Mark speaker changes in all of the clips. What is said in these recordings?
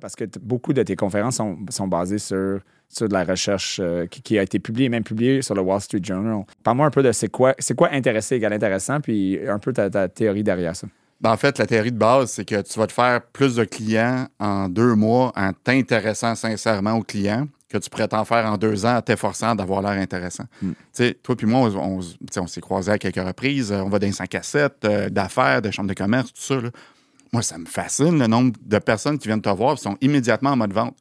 Speaker 1: Parce que beaucoup de tes conférences sont, sont basées sur, sur de la recherche euh, qui, a été publiée, même publiée sur le Wall Street Journal. Parle-moi un peu de c'est quoi, c'est quoi intéressé égal intéressant, puis un peu ta, ta théorie derrière ça.
Speaker 2: Ben, en fait, la théorie de base, c'est que tu vas te faire plus de clients en deux mois en t'intéressant sincèrement aux clients que tu pourrais t'en faire en deux ans en t'efforçant d'avoir l'air intéressant. Hmm. Sais, toi puis moi, on, on, s'est croisés à quelques reprises. On va dans les 5 à 7 d'affaires, de chambres de commerce, tout ça. Moi, ça me fascine le nombre de personnes qui viennent te voir et sont immédiatement en mode vente.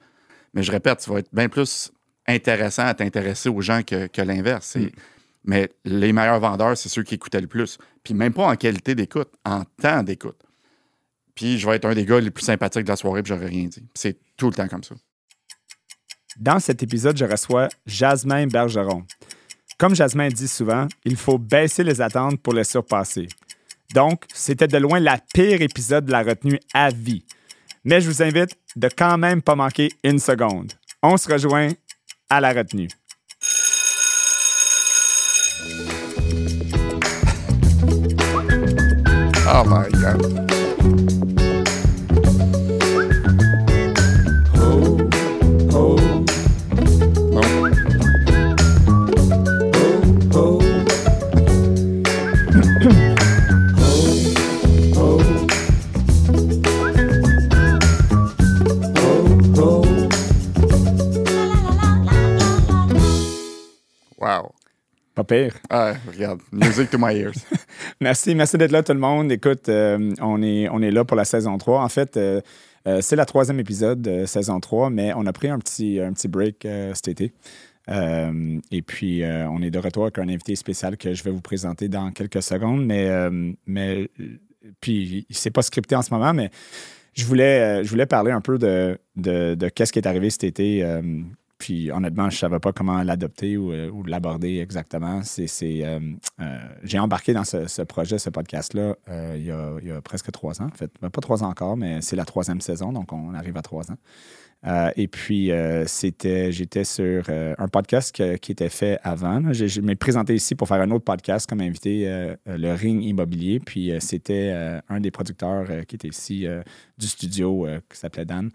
Speaker 2: Mais je répète, tu vas être bien plus intéressant à t'intéresser aux gens que, l'inverse. Hmm. Mais les meilleurs vendeurs, c'est ceux qui écoutaient le plus. Puis même pas en qualité d'écoute, en temps d'écoute. Puis je vais être un des gars les plus sympathiques de la soirée, puis j'aurais rien dit. C'est tout le temps comme ça.
Speaker 1: Dans cet épisode, je reçois Jasmin Bergeron. Comme Jasmin dit souvent, il faut baisser les attentes pour les surpasser. Donc, c'était de loin la pire épisode de la retenue à vie. Mais je vous invite de quand même pas manquer une seconde. On se rejoint à la retenue.
Speaker 2: Oh my God. Ah, regarde, music to my ears.
Speaker 1: merci, merci d'être là tout le monde. Écoute, euh, on, est, on est là pour la saison 3. En fait, euh, euh, c'est la troisième épisode de saison 3, mais on a pris un petit, un petit break cet été. et puis, on est de retour avec un invité spécial que je vais vous présenter dans quelques secondes. Mais, mais puis, c'est pas scripté en ce moment, mais je voulais, je voulais parler un peu de, de, de qu'est-ce qui est arrivé cet été puis honnêtement, je ne savais pas comment l'adopter ou, euh, l'aborder exactement. C'est, euh, euh, j'ai embarqué dans ce, projet, ce podcast-là, il, y a, presque trois ans. En fait, ben, pas trois ans encore, mais c'est la troisième saison, donc on arrive à trois ans. et puis, c'était, j'étais sur un podcast qui était fait avant. Je, je m'ai présenté ici pour faire un autre podcast comme invité, le Ring Immobilier. Puis, c'était un des producteurs qui était ici du studio qui s'appelait Dan.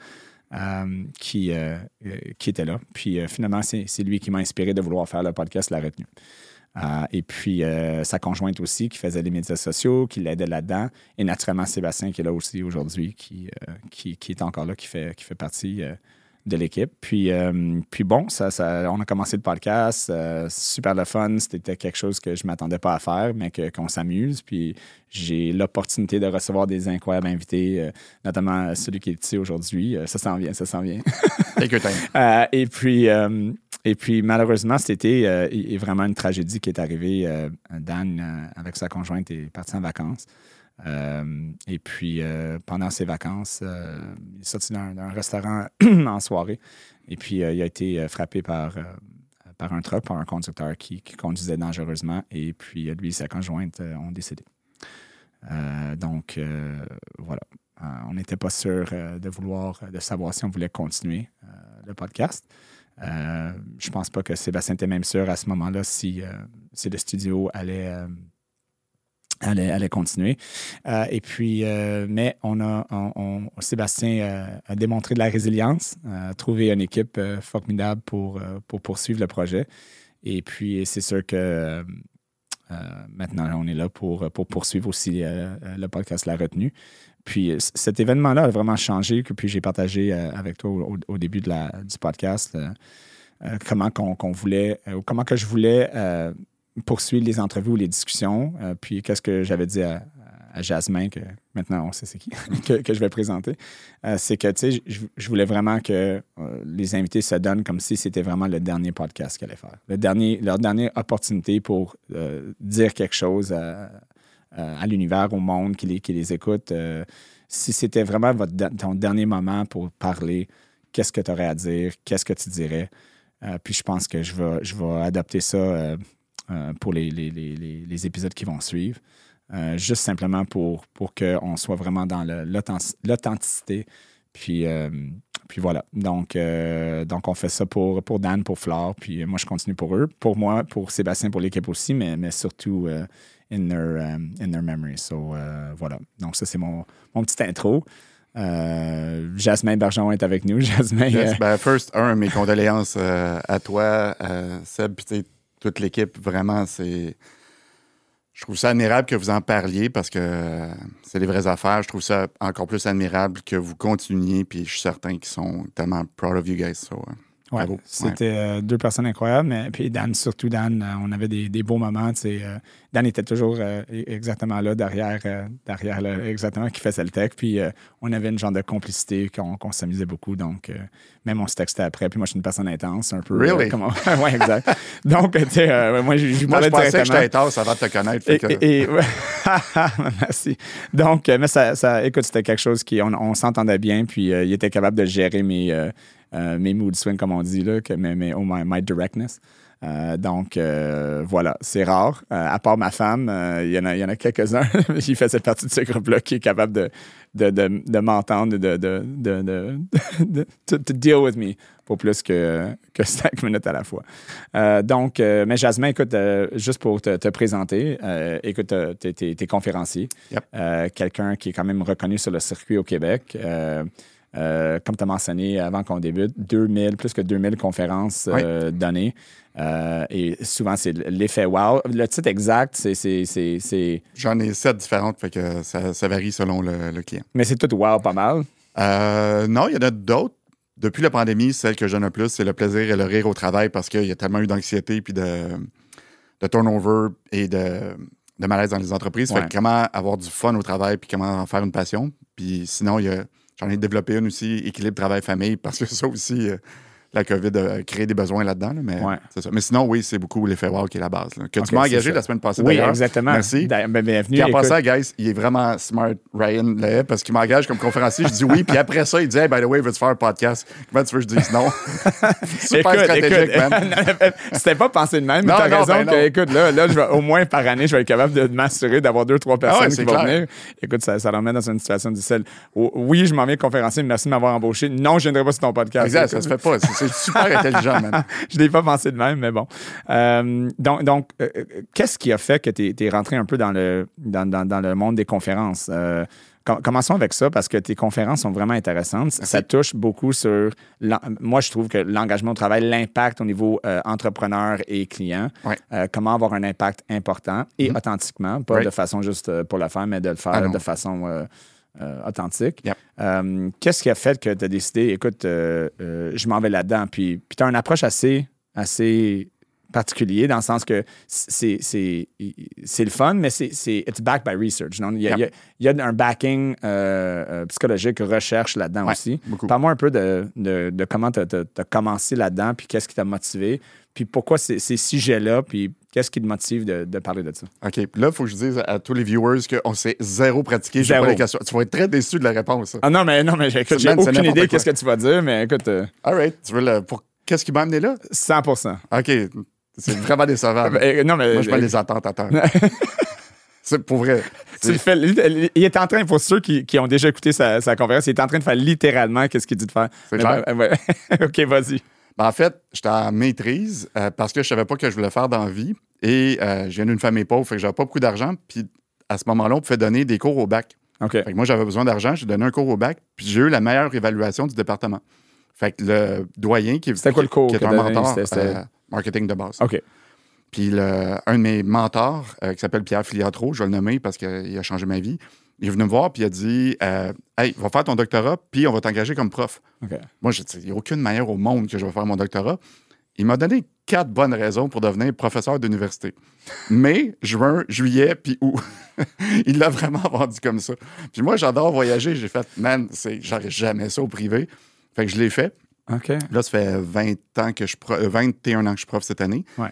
Speaker 1: Euh, qui, euh, euh, qui était là. Puis finalement, c'est lui qui m'a inspiré de vouloir faire le podcast La Retenue. et puis sa conjointe aussi, qui faisait les médias sociaux, qui l'aidait là-dedans. Et naturellement, Sébastien, qui est là aussi aujourd'hui, qui, qui, qui, est encore là, qui fait, qui fait partie de l'équipe. Puis, euh, puis bon, ça, ça, on a commencé le podcast, euh, super le fun. C'était quelque chose que je ne m'attendais pas à faire, mais qu'on s'amuse. Puis j'ai l'opportunité de recevoir des incroyables invités, euh, notamment celui qui est ici aujourd'hui. ça s'en vient, ça s'en vient. et puis. et puis, malheureusement, cet été est vraiment une tragédie qui est arrivée. Dan, avec sa conjointe, est parti en vacances. Euh, et puis, euh, pendant ses vacances, euh, il est sorti d'un restaurant en soirée. Et puis, il a été frappé par, par un truck, par un conducteur qui, conduisait dangereusement. Et puis, lui et sa conjointe ont décédé. donc, voilà. on n'était pas sûr de vouloir, de savoir si on voulait continuer le podcast. je pense pas que Sébastien était même sûr à ce moment-là si, si le studio allait allait, continuer. Euh, et puis, euh, mais on a, Sébastien euh, a démontré de la résilience, a trouvé une équipe formidable pour, pour poursuivre le projet. Et puis, c'est sûr que maintenant, on est là pour, pour poursuivre aussi le podcast La Retenue. Puis, cet événement-là a vraiment changé, que puis j'ai partagé avec toi au, début de la, du podcast. comment qu'on voulait, ou comment que je voulais poursuivre les entrevues ou les discussions. Euh, puis qu'est-ce que j'avais dit à, Jasmin, que maintenant on sait c'est qui, que, je vais présenter, euh, c'est que, tu sais, je, voulais vraiment que euh, les invités se donnent comme si c'était vraiment le dernier podcast qu'elle allait faire. Le dernier, leur dernière opportunité pour dire quelque chose à, l'univers, au monde qui les, qui les écoute. si c'était vraiment votre, ton dernier moment pour parler, qu'est-ce que tu aurais à dire, qu'est-ce que tu dirais? puis je pense que je vais, je vais adapter ça pour les, les, les, les, épisodes qui vont suivre. Euh, juste simplement pour, pour qu'on soit vraiment dans l'authenticité. Puis, euh, puis voilà. Donc, donc, on fait ça pour, pour Dan, pour Flore. Puis moi, je continue pour eux. Pour moi, pour Sébastien, pour l'équipe aussi, mais, mais surtout in, their, in their memory. So, voilà. Donc, ça, c'est mon, mon petite intro. Euh, Jasmin Bergeron est avec nous. Jasmin.
Speaker 2: Yes,
Speaker 1: euh,
Speaker 2: ben, first, un, mes condoléances euh, à toi, à Seb, puis toute l'équipe. Vraiment, c'est. Je trouve ça admirable que vous en parliez parce que euh, c'est les vraies affaires. Je trouve ça encore plus admirable que vous continuiez, puis je suis certain qu'ils sont tellement proud of you guys. So,
Speaker 1: Ouais,
Speaker 2: bravo.
Speaker 1: c'était euh, deux personnes incroyables, mais puis Dan, surtout Dan, euh, on avait des, des beaux moments. euh, Dan était toujours e- exactement là, derrière, derrière là, exactement, qui faisait le texte. Puis on avait une genre de complicité qu'on s'amusait beaucoup. Donc, même on se textait après. Puis moi, je suis une personne intense, un peu.
Speaker 2: Really?
Speaker 1: comment... ouais, exact. Donc, tu sais, moi, je, je
Speaker 2: Moi, je pensais que j'étais intense avant de te connaître.
Speaker 1: Et,
Speaker 2: que-
Speaker 1: et- et- merci. Donc, mais ça, ça- écoute, c'était quelque chose qui, on, on s'entendait bien, puis il était capable de gérer mes, mes mood swings, comme on dit, là, que mes, mes- oh, my, my directness. Euh, donc, euh, voilà, c'est rare. Euh, à part ma femme, euh, il y en a, il y en a quelques-uns. fait cette partie de ce groupe-là qui est capable de, de, de, de m'entendre, de, de, de, de, de- to, to deal with me pour plus que, que cinq minutes à la fois. Euh, donc, euh, mais Jasmin, écoute, euh, juste pour te, te présenter, euh, écoute, tu es, conférencier,
Speaker 2: Yep.
Speaker 1: Euh, quelqu'un qui est quand même reconnu sur le circuit au Québec. Euh, comme tu as mentionné avant qu'on débute, 2000, plus que 2000 conférences euh, données. Euh, et souvent, c'est l'effet wow. Le titre exact, c'est- c'est. c'est- c'est-
Speaker 2: J'en ai sept différentes, fait que ça, ça varie selon le, le client.
Speaker 1: Mais c'est tout wow pas mal.
Speaker 2: Non, il y en a d'autres. Depuis la pandémie, celle que donne le plus, c'est le plaisir et le rire au travail parce qu'il y a tellement eu d'anxiété puis de, de turnover et de, de malaise dans les entreprises. Fait
Speaker 1: Ouais.
Speaker 2: que comment avoir du fun au travail puis comment en faire une passion? Puis sinon, il y a- j'en ai développé une aussi, équilibre travail-famille, parce que ça aussi, euh, la COVID a créé des besoins là-dedans. là, mais,
Speaker 1: Ouais.
Speaker 2: c'est ça. mais sinon, oui, c'est beaucoup l'effet wow qui est la base. là. Que tu m'as engagé la semaine passée
Speaker 1: Oui, exactement.
Speaker 2: Merci.
Speaker 1: Da- ben, bienvenue.
Speaker 2: Puis en passant, guys, il est vraiment smart, Ryan Lahaye, parce qu'il m'engage comme conférencier. Je dis oui, puis après ça, il dit Hey, by the way, veux-tu faire un podcast? Comment tu veux que je dise non? Super
Speaker 1: Écoute,
Speaker 2: stratégique,
Speaker 1: écoute,
Speaker 2: man.
Speaker 1: C'était pas pensé de même, mais t'as raison
Speaker 2: ben
Speaker 1: que, écoute, là, là je vais, au moins par année, je vais être capable de m'assurer d'avoir deux, trois personnes
Speaker 2: Ah ouais,
Speaker 1: qui vont
Speaker 2: clair.
Speaker 1: venir. Écoute, ça, ça remet dans une situation difficile. Oui, je m'en viens conférencier, merci de m'avoir embauché. Non, je viendrai pas sur ton podcast.
Speaker 2: Exact, ça se fait pas. C'est super intelligent, man.
Speaker 1: je l'ai pas pensé de même, mais bon. Euh, donc, donc euh, euh, qu'est-ce qui a fait que tu es, rentré un peu dans le, dans, dans- dans le monde des conférences? Euh, com- commençons avec ça parce que tes conférences sont vraiment intéressantes. Ça touche beaucoup sur. Moi, je trouve que l'engagement au travail, l'impact au niveau entrepreneur et client,
Speaker 2: Ouais.
Speaker 1: comment avoir un impact important et authentiquement, pas
Speaker 2: Right.
Speaker 1: de façon juste pour le faire, mais de le faire
Speaker 2: Ah
Speaker 1: de façon. Euh, authentique.
Speaker 2: Yep.
Speaker 1: Euh, Qu'est-ce qui a fait que tu as décidé, écoute, euh, je m'en vais là-dedans? Puis, puis tu as une approche assez, assez particulier dans le sens que c'est le fun, mais c'est it's backed by research. non? Il, y a,
Speaker 2: Yep.
Speaker 1: il y a- il y a un backing euh, euh, psychologique, recherche là-dedans
Speaker 2: Ouais,
Speaker 1: aussi. Parle-moi un peu de, de, de comment tu as, commencé là-dedans, puis qu'est-ce qui t'a motivé, puis pourquoi ces, ces sujets-là, puis qu'est-ce qui te motive de, de parler de ça?
Speaker 2: OK, là, il faut que je dise à tous les viewers qu'on s'est zéro pratiqué. J'ai pas les questions. Tu vas être très déçu de la réponse.
Speaker 1: Ah non, mais non, mais j'ai aucune idée qu'est-ce que tu vas dire, mais écoute, euh,
Speaker 2: All right. Tu veux le. Pour... Qu'est-ce qui m'a amené là?
Speaker 1: 100%
Speaker 2: OK. C'est vraiment décevant.
Speaker 1: Euh, Non, mais
Speaker 2: Moi, je mets les attentes à. C'est pour vrai.
Speaker 1: Tu le fais, il est en train, pour ceux qui, qui ont déjà écouté sa, sa conférence, il est en train de faire littéralement qu'est-ce qu'il dit de faire.
Speaker 2: C'est clair.
Speaker 1: ben, ouais. OK, vas-y.
Speaker 2: Ben, en fait, j'étais en maîtrise euh, parce que je savais pas que je voulais faire dans la vie. Et euh, je viens d'une famille pauvre, fait que j'avais pas beaucoup d'argent. Puis à ce moment-là, on pouvait donner des cours au bac.
Speaker 1: OK.
Speaker 2: Fait que moi, j'avais besoin d'argent, j'ai donné un cours au bac, puis j'ai eu la meilleure évaluation du département. Fait que le doyen qui,
Speaker 1: C'était quoi le cours
Speaker 2: qui est un mentor,
Speaker 1: C'était- c'était-
Speaker 2: euh, marketing de base.
Speaker 1: OK.
Speaker 2: Puis le- un de mes mentors, euh, qui s'appelle Pierre Filiatro, je vais le nommer parce qu'il a changé ma vie, il est venu me voir puis il a dit euh, Hey, va faire ton doctorat, puis on va t'engager comme prof. Moi, je dis, il n'y a aucune manière au monde que je vais faire mon doctorat. Il m'a donné quatre bonnes raisons pour devenir professeur d'université. Mai, juin, juillet, puis août. il l'a vraiment vendu comme ça. Puis moi, j'adore voyager. J'ai fait, man, j'aurais jamais ça au privé. Fait que je l'ai fait.
Speaker 1: OK.
Speaker 2: Là, ça fait 20 ans que je pro- euh, 21 ans que je suis prof cette année.
Speaker 1: Ouais.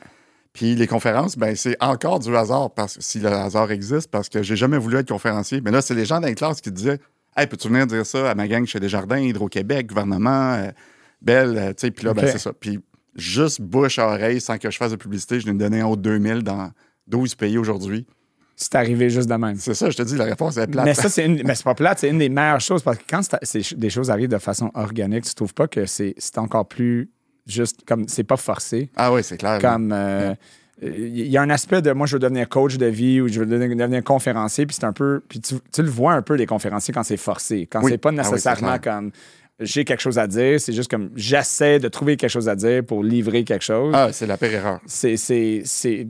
Speaker 2: Puis les conférences, ben c'est encore du hasard, parce, si le hasard existe, parce que j'ai jamais voulu être conférencier. Mais là, c'est les gens dans les classes qui disaient Hey, peux-tu venir dire ça à ma gang chez Desjardins, Hydro-Québec, gouvernement, euh, Belle, euh, tu sais, puis là, ben, c'est ça. Puis juste bouche à oreille, sans que je fasse de publicité, je l'ai donné en haut de 2000 dans 12 pays aujourd'hui.
Speaker 1: C'est arrivé juste de même.
Speaker 2: C'est ça, je te dis, la réponse est plate.
Speaker 1: Mais ça, c'est une... mais c'est pas plate, c'est une des meilleures choses parce que quand des choses arrivent de façon organique, tu trouves pas que c'est c'est encore plus juste comme c'est pas forcé.
Speaker 2: Ah oui, c'est clair.
Speaker 1: Comme euh, il y a un aspect de moi, je veux devenir coach de vie ou je veux devenir, devenir conférencier, puis c'est un peu. Puis tu, tu le vois un peu, les conférenciers, quand c'est forcé. Quand
Speaker 2: Oui.
Speaker 1: c'est pas
Speaker 2: Ah oui,
Speaker 1: nécessairement comme j'ai quelque chose à dire, c'est juste comme j'essaie de trouver quelque chose à dire pour livrer quelque chose.
Speaker 2: Ah, c'est la pire erreur.
Speaker 1: C'est. c'est, c'est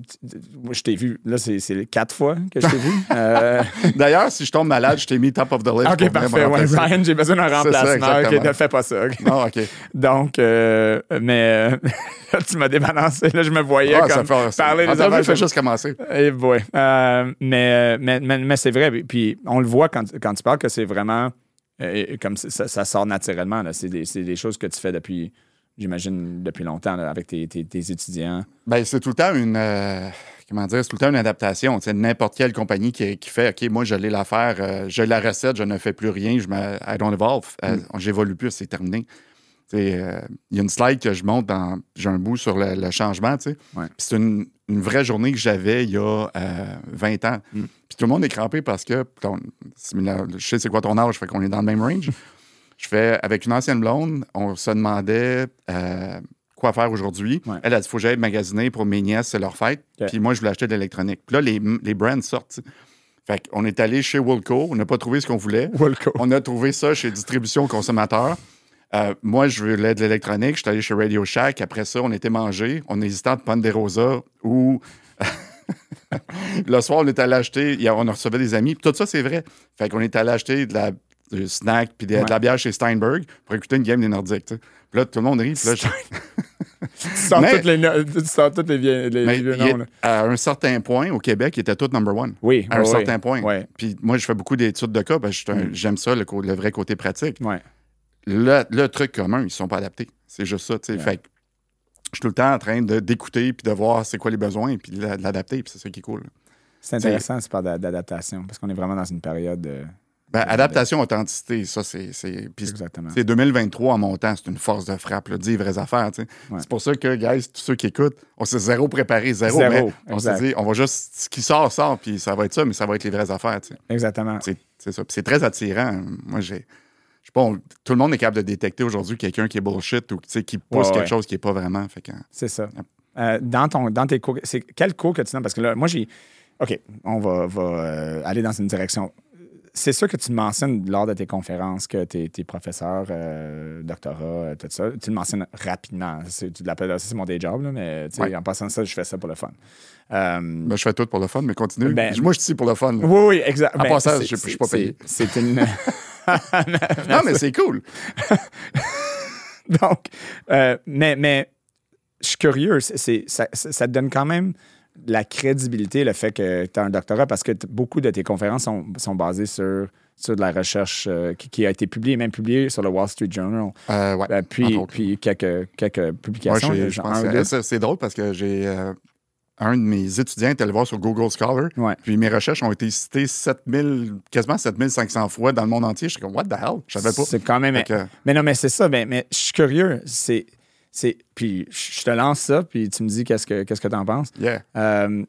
Speaker 1: moi, je t'ai vu. Là, c'est, c'est quatre fois que je t'ai vu. Euh,
Speaker 2: D'ailleurs, si je tombe malade, je t'ai mis top of the list.
Speaker 1: OK, parfait. Ouais, j'ai besoin d'un
Speaker 2: ça,
Speaker 1: remplacement. OK, ne fais pas ça.
Speaker 2: Non, OK.
Speaker 1: Donc, euh, mais euh, tu m'as débalancé. Là, je me voyais
Speaker 2: Ah,
Speaker 1: comme
Speaker 2: ça fait,
Speaker 1: parler des
Speaker 2: L'entrevue
Speaker 1: affaires.
Speaker 2: fait juste commencer.
Speaker 1: Eh boy. Euh, mais, mais, mais, mais c'est vrai. Puis- Puis on le voit quand, quand tu parles que c'est vraiment euh, comme ça, ça- sort naturellement. C'est des, choses que tu fais depuis, j'imagine, depuis longtemps là, avec tes, tes- tes étudiants.
Speaker 2: Ben, c'est tout le temps une. euh, comment dire? C'est tout le temps une adaptation. N'importe quelle compagnie qui, qui fait OK, moi, je l'ai l'affaire, euh, j'ai la recette, je ne fais plus rien, je me, I don't evolve. Euh, J'évolue plus, c'est terminé. Euh, Il y a une slide que je montre dans. J'ai un bout sur le, le changement, tu sais.
Speaker 1: Ouais.
Speaker 2: Puis c'est une, une vraie journée que j'avais il y a euh, 20 ans.
Speaker 1: Mm.
Speaker 2: Puis tout le monde est crampé parce que. ton- je sais c'est quoi ton âge, fait qu'on est dans le même range. je fais avec une ancienne blonde, on se demandait. euh, quoi faire aujourd'hui.
Speaker 1: Ouais.
Speaker 2: Elle a dit faut que j'aille magasiner pour mes nièces, c'est leur fête. Puis moi, je voulais acheter de l'électronique. Puis là, les, les brands sortent. tu sais. Fait qu'on est allé chez Woolco, on n'a pas trouvé ce qu'on voulait.
Speaker 1: Wilco.
Speaker 2: On a trouvé ça chez Distribution Consommateur. Euh, moi, je voulais de l'électronique. Je suis allé chez Radio Shack. Après ça, on était mangé. On hésitait entre Ponderosa ou. le soir, on est allé acheter. On recevait des amis. Puis tout ça, c'est vrai. Fait qu'on est allé acheter de la du snack puis de, de la bière chez Steinberg pour écouter une game des Nordiques. Puis là, tout le monde rit. Puis là, je-
Speaker 1: Tu
Speaker 2: Mais-
Speaker 1: toutes les, tu sors toutes les vieux, les
Speaker 2: Mais
Speaker 1: vieux
Speaker 2: il est-
Speaker 1: noms.
Speaker 2: à un certain point, au Québec, il était tout number one.
Speaker 1: Oui,
Speaker 2: À un
Speaker 1: oui,
Speaker 2: certain
Speaker 1: oui.
Speaker 2: point. Puis moi, je fais beaucoup d'études de cas parce que
Speaker 1: Mm.
Speaker 2: j'aime ça, le, le vrai côté pratique.
Speaker 1: Ouais.
Speaker 2: Le, le truc commun, ils ne sont pas adaptés. C'est juste ça. tu sais.
Speaker 1: Ouais.
Speaker 2: Fait que je suis tout le temps en train de- d'écouter puis de voir c'est quoi les besoins puis de la- de l'adapter. Puis c'est ça qui est cool.
Speaker 1: C'est intéressant, ce part d'a- d'adaptation, parce qu'on est vraiment dans une période. euh,
Speaker 2: Ben, adaptation, authenticité, ça, c'est. c'est-
Speaker 1: exactement.
Speaker 2: c'est 2023 en montant, c'est une force de frappe, là, dire vraies affaires.
Speaker 1: Ouais.
Speaker 2: C'est pour ça que, guys, tous ceux qui écoutent, on s'est zéro préparé, zéro.
Speaker 1: Zéro,
Speaker 2: mais on s'est dit, on va juste. Ce qui sort, sort, puis ça va être ça, mais ça va être les vraies affaires. tu sais.
Speaker 1: Exactement.
Speaker 2: C'est c'est ça. C'est très attirant. Moi, j'ai. Je sais pas, on- tout le monde est capable de détecter aujourd'hui quelqu'un qui est bullshit ou qui pousse
Speaker 1: Ouais,
Speaker 2: quelque
Speaker 1: ouais.
Speaker 2: chose qui n'est pas vraiment. Fait que,
Speaker 1: C'est ça. Euh, dans, ton, dans tes cours, c'est quel cours que tu donnes? Parce que là, moi, j'ai. OK, on va, va, euh, aller dans une direction. C'est sûr que tu mentionnes lors de tes conférences que tes, tes professeurs, euh, doctorat, euh, tout ça, tu le mentionnes rapidement. Tu l'appelles, c'est mon day job, là, mais
Speaker 2: Ouais.
Speaker 1: en passant ça, je fais ça pour le fun. Euh,
Speaker 2: ben, je fais tout pour le fun, mais continue.
Speaker 1: Ben-
Speaker 2: Moi, je suis ici pour le fun. là.
Speaker 1: oui, oui, exact.
Speaker 2: En passant, je- je suis pas payé.
Speaker 1: C'est une.
Speaker 2: non, mais c'est cool.
Speaker 1: Donc, euh, mais, mais je suis curieux. c'est- ça, te donne quand même de la crédibilité, le fait que tu as un doctorat, parce que beaucoup de tes conférences sont, sont basées sur, sur de la recherche euh, qui, qui a été publiée, même publiée sur le Wall Street Journal.
Speaker 2: Euh, ouais.
Speaker 1: Puis, puis quelques, quelques publications.
Speaker 2: c'est drôle parce que j'ai. Euh, un de mes étudiants est allé voir sur Google Scholar.
Speaker 1: Ouais.
Speaker 2: Puis mes recherches ont été citées 7000, quasiment 7500 fois dans le monde entier. Je suis comme, what the hell? Je savais pas.
Speaker 1: C'est quand même.
Speaker 2: Que-
Speaker 1: Mais non, mais c'est ça. Mais, mais je suis curieux. C'est. c'est- Puis je te lance ça, puis tu me dis qu'est-ce que qu'est-ce que tu en penses.
Speaker 2: yeah.
Speaker 1: Euh,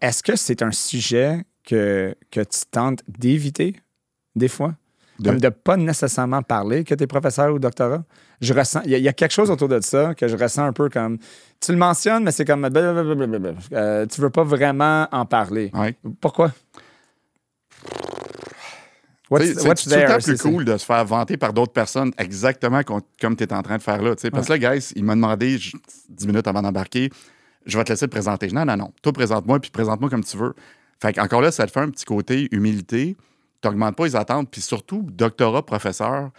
Speaker 1: Est-ce que c'est un sujet que, que tu tentes d'éviter des fois?
Speaker 2: De-
Speaker 1: Comme de pas nécessairement parler que tu es professeur ou doctorat? Je ressens, il y, a- il y a quelque chose autour de ça que je ressens un peu comme, tu le mentionnes, mais c'est comme, blablabla. Euh, tu veux pas vraiment en parler.
Speaker 2: Ouais.
Speaker 1: Pourquoi?
Speaker 2: C'est tout plus cool de se faire vanter par d'autres personnes exactement com- comme tu es en train de faire là. Parce que là, guys, il m'a demandé je- 10 minutes avant d'embarquer, je vais te laisser te présenter. Non, non, non. Toi, présente-moi, puis présente-moi comme tu veux. Fait encore là, ça te fait un petit côté humilité. Tu n'augmentes pas les attentes. Puis surtout, doctorat, professeur,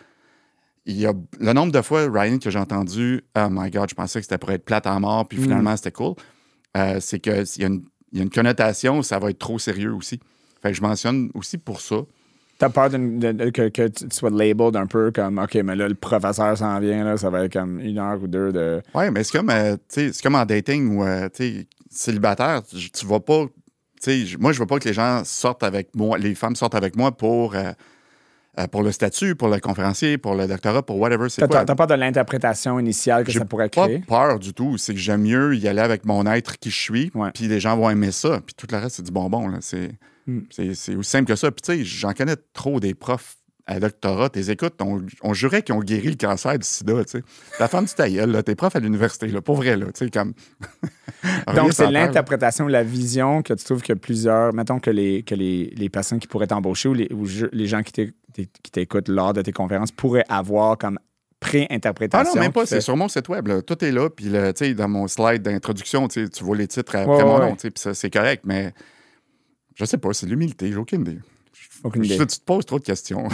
Speaker 2: il y a le nombre de fois, Ryan, que j'ai entendu Oh my God, je pensais que c'était pour être plate à mort, puis finalement, c'était cool. Euh, c'est qu'il y, a une- il y a une connotation, ça va être trop sérieux aussi. Fait que je mentionne aussi pour ça.
Speaker 1: T'as peur de- de- que, que tu sois labeled un peu comme, OK, mais là, le professeur s'en vient, là, ça va être comme une heure ou deux de.
Speaker 2: Oui, mais c'est comme, euh, c'est comme en dating ou euh, célibataire, tu, tu vas pas. Sais, Moi, je veux pas que les gens sortent avec moi, les femmes sortent avec moi pour, euh, euh, pour le statut, pour le conférencier, pour le doctorat, pour whatever. C'est
Speaker 1: T'as
Speaker 2: quoi?
Speaker 1: t'as peur de l'interprétation initiale que ça pourrait
Speaker 2: pas
Speaker 1: créer?
Speaker 2: peur du tout. C'est que j'aime mieux y aller avec mon être qui je suis, puis les gens vont aimer ça, puis tout le reste, c'est du bonbon. là. C'est
Speaker 1: Mm.
Speaker 2: c'est- c'est aussi simple que ça. Puis tu sais, j'en connais trop des profs à doctorat, tes écoutes, on, on jurait qu'ils ont guéri le cancer du sida, tu sais. La femme du tailleul, là, t'es prof à l'université, là, pour vrai, là, tu sais, comme...
Speaker 1: Donc, c'est l'interprétation, la vision que tu trouves que plusieurs, mettons que les, que les, les personnes qui pourraient t'embaucher ou les, ou les gens qui t'écoutent lors de tes conférences pourraient avoir comme pré-interprétation.
Speaker 2: Ah non, même pas. C'est sur mon site web. Là. Tout est là. Puis dans mon slide d'introduction, tu vois les titres après mon nom. Puis c'est correct. Mais je sais pas. C'est l'humilité. J'ai aucune idée.
Speaker 1: Aucune idée.
Speaker 2: tu te poses trop de questions.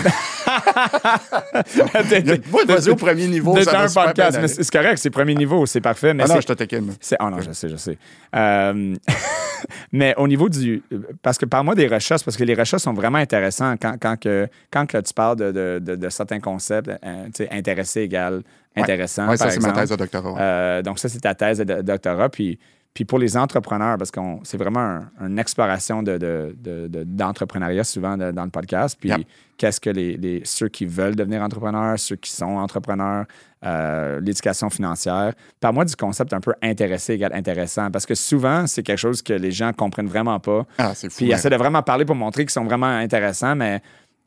Speaker 2: Moi, vas-y au premier niveau.
Speaker 1: C'est un podcast, mais c'est correct, c'est premier niveau, c'est parfait. Mais
Speaker 2: ah non, je te taquine.
Speaker 1: Ah non, je sais, je sais. Euh, mais au niveau du. Parce que parle-moi des recherches, parce que les recherches sont vraiment intéressantes quand, quand, que, quand que tu parles de, de, de, certains concepts, euh, intéressé égal intéressant.
Speaker 2: Oui, ça, c'est ma thèse de doctorat.
Speaker 1: Euh, donc, ça, c'est ta thèse de doctorat. Puis puis pour les entrepreneurs, parce que c'est vraiment une exploration d'entrepreneuriat de, souvent dans le podcast. Puis qu'est-ce que les, ceux qui veulent devenir entrepreneurs, ceux qui sont entrepreneurs, euh, l'éducation financière. Par-moi du concept un peu intéressé égal intéressant, parce que souvent, c'est quelque chose que les gens comprennent vraiment pas.
Speaker 2: Ah, c'est fou.
Speaker 1: Puis ils essaient de vraiment parler pour montrer qu'ils sont vraiment intéressants, mais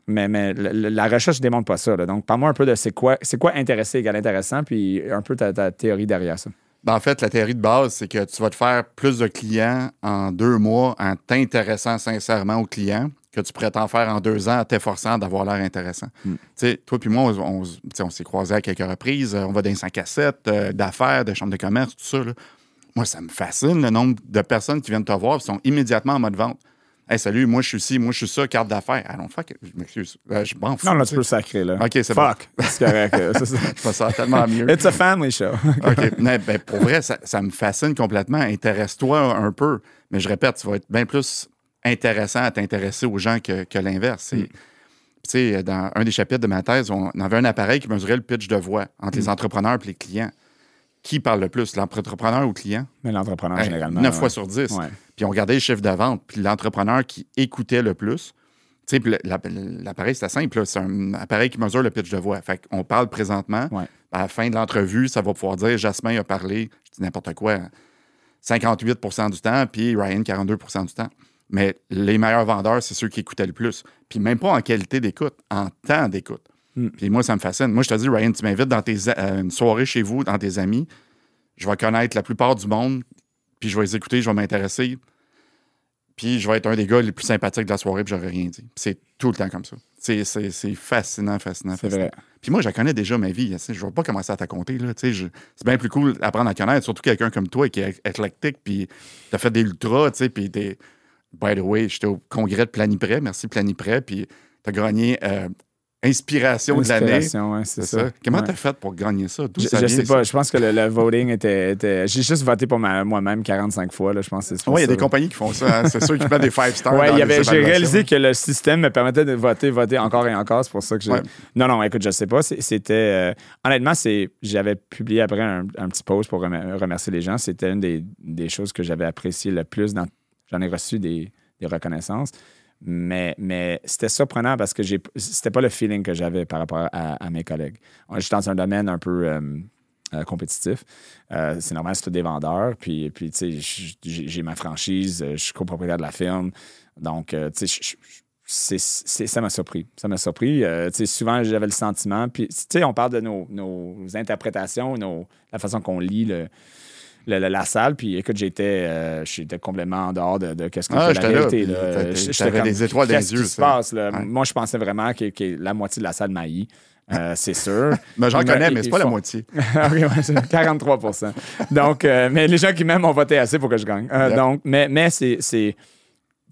Speaker 1: mais, mais la, recherche ne démontre pas ça. Donc, parle-moi un peu de c'est quoi, quoi intéressé égal intéressant, puis un peu ta théorie derrière ça.
Speaker 2: Ben, en fait, la théorie de base, c'est que tu vas te faire plus de clients en deux mois en t'intéressant sincèrement aux clients que tu t'en faire en deux ans en t'efforçant d'avoir l'air intéressant. Hmm. Toi puis moi, on, s'est croisés à quelques reprises. On va dans les 100 cassettes euh, d'affaires, de chambres de commerce, tout ça. Moi, ça me fascine le nombre de personnes qui viennent te voir et sont immédiatement en mode vente. Hey, salut, moi je suis ci, moi je suis ça, carte d'affaires. Non, fuck, je m'excuse. Euh, je m'en fous.
Speaker 1: Non, là, tu peux sacrer, là.
Speaker 2: OK, c'est
Speaker 1: Fuck. C'est correct.
Speaker 2: je me sens tellement mieux.
Speaker 1: It's a family show.
Speaker 2: OK. Mais, ben, pour vrai, ça, ça, me fascine complètement. Intéresse-toi un peu. Mais je répète, tu vas être bien plus intéressant à t'intéresser aux gens que, que l'inverse. Mm. Tu sais, dans un des chapitres de ma thèse, on avait un appareil qui mesurait le pitch de voix entre les mm. entrepreneurs et les clients qui parle le plus, l'entrepreneur ou le client?
Speaker 1: Mais l'entrepreneur, généralement.
Speaker 2: 9 fois sur 10. Puis on regardait les chiffres de vente, puis l'entrepreneur qui écoutait le plus. Tu sais, l'appareil, c'est simple. C'est un appareil qui mesure le pitch de voix. Fait qu'on parle présentement. À la fin de l'entrevue, ça va pouvoir dire Jasmin a parlé, je dis n'importe quoi, 58% du temps, puis Ryan, 42% du temps. Mais les meilleurs vendeurs, c'est ceux qui écoutaient le plus. Puis même pas en qualité d'écoute, en temps d'écoute. Mm. Puis moi, ça me fascine. Moi, je te dis, Ryan, tu m'invites dans tes, euh, une soirée chez vous, dans tes amis. Je vais connaître la plupart du monde, puis je vais les écouter, je vais m'intéresser. Puis je vais être un des gars les plus sympathiques de la soirée, puis j'aurais rien dit. C'est tout le temps comme ça. C'est fascinant, fascinant, fascinant. Vrai. Puis moi, je connais déjà ma vie. Je ne vais pas commencer à te. C'est bien plus cool d'apprendre à connaître, surtout quelqu'un comme toi qui est éclectique, puis tu as fait des ultras, puis t'es. By the way, j'étais au congrès de Planiprès, merci Planiprès, puis tu as gagné euh, Inspiration, de l'année.
Speaker 1: Ouais, c'est ça.
Speaker 2: Comment tu as fait pour gagner ça?
Speaker 1: je, ne sais pas. Je pense que le, voting était. J'ai juste voté pour moi-même 45 fois. Là, je pense
Speaker 2: Oui, il y a des compagnies qui font ça. Hein. C'est sûr qu'ils mettent des 5 stars.
Speaker 1: J'ai réalisé que le système me permettait de voter, voter encore et encore. C'est pour ça que j'ai. Non, non, écoute, je sais pas. C'était. Euh, honnêtement, j'avais publié après un, petit post pour remercier les gens. C'était une des, des, choses que j'avais apprécié le plus. J'en ai reçu des, des reconnaissances. Mais, mais c'était surprenant parce que c'était pas le feeling que j'avais par rapport à, mes collègues. Je suis dans un domaine un peu euh, euh, compétitif. Euh, c'est normal, c'est tout des vendeurs. Puis, puis tu sais, j'ai ma franchise, je suis copropriétaire de la firme. Donc, tu sais, ça m'a surpris. Ça m'a surpris. souvent, j'avais le sentiment. Puis, tu sais, on parle de nos, nos interprétations, nos, la façon qu'on lit le, la, salle. Puis écoute, j'étais euh, complètement en dehors de, de qu'est-ce que
Speaker 2: ah, la vérité. J'avais des étoiles dans les yeux.
Speaker 1: Se passe, Moi, je pensais vraiment que, la moitié de la salle m'haït. Euh, c'est sûr.
Speaker 2: mais j'en connais, mais c'est pas la moitié.
Speaker 1: Ah oui, ouais, 43 Donc, euh, mais les gens qui m'aiment ont voté assez pour que je gagne. Donc, mais, mais c'est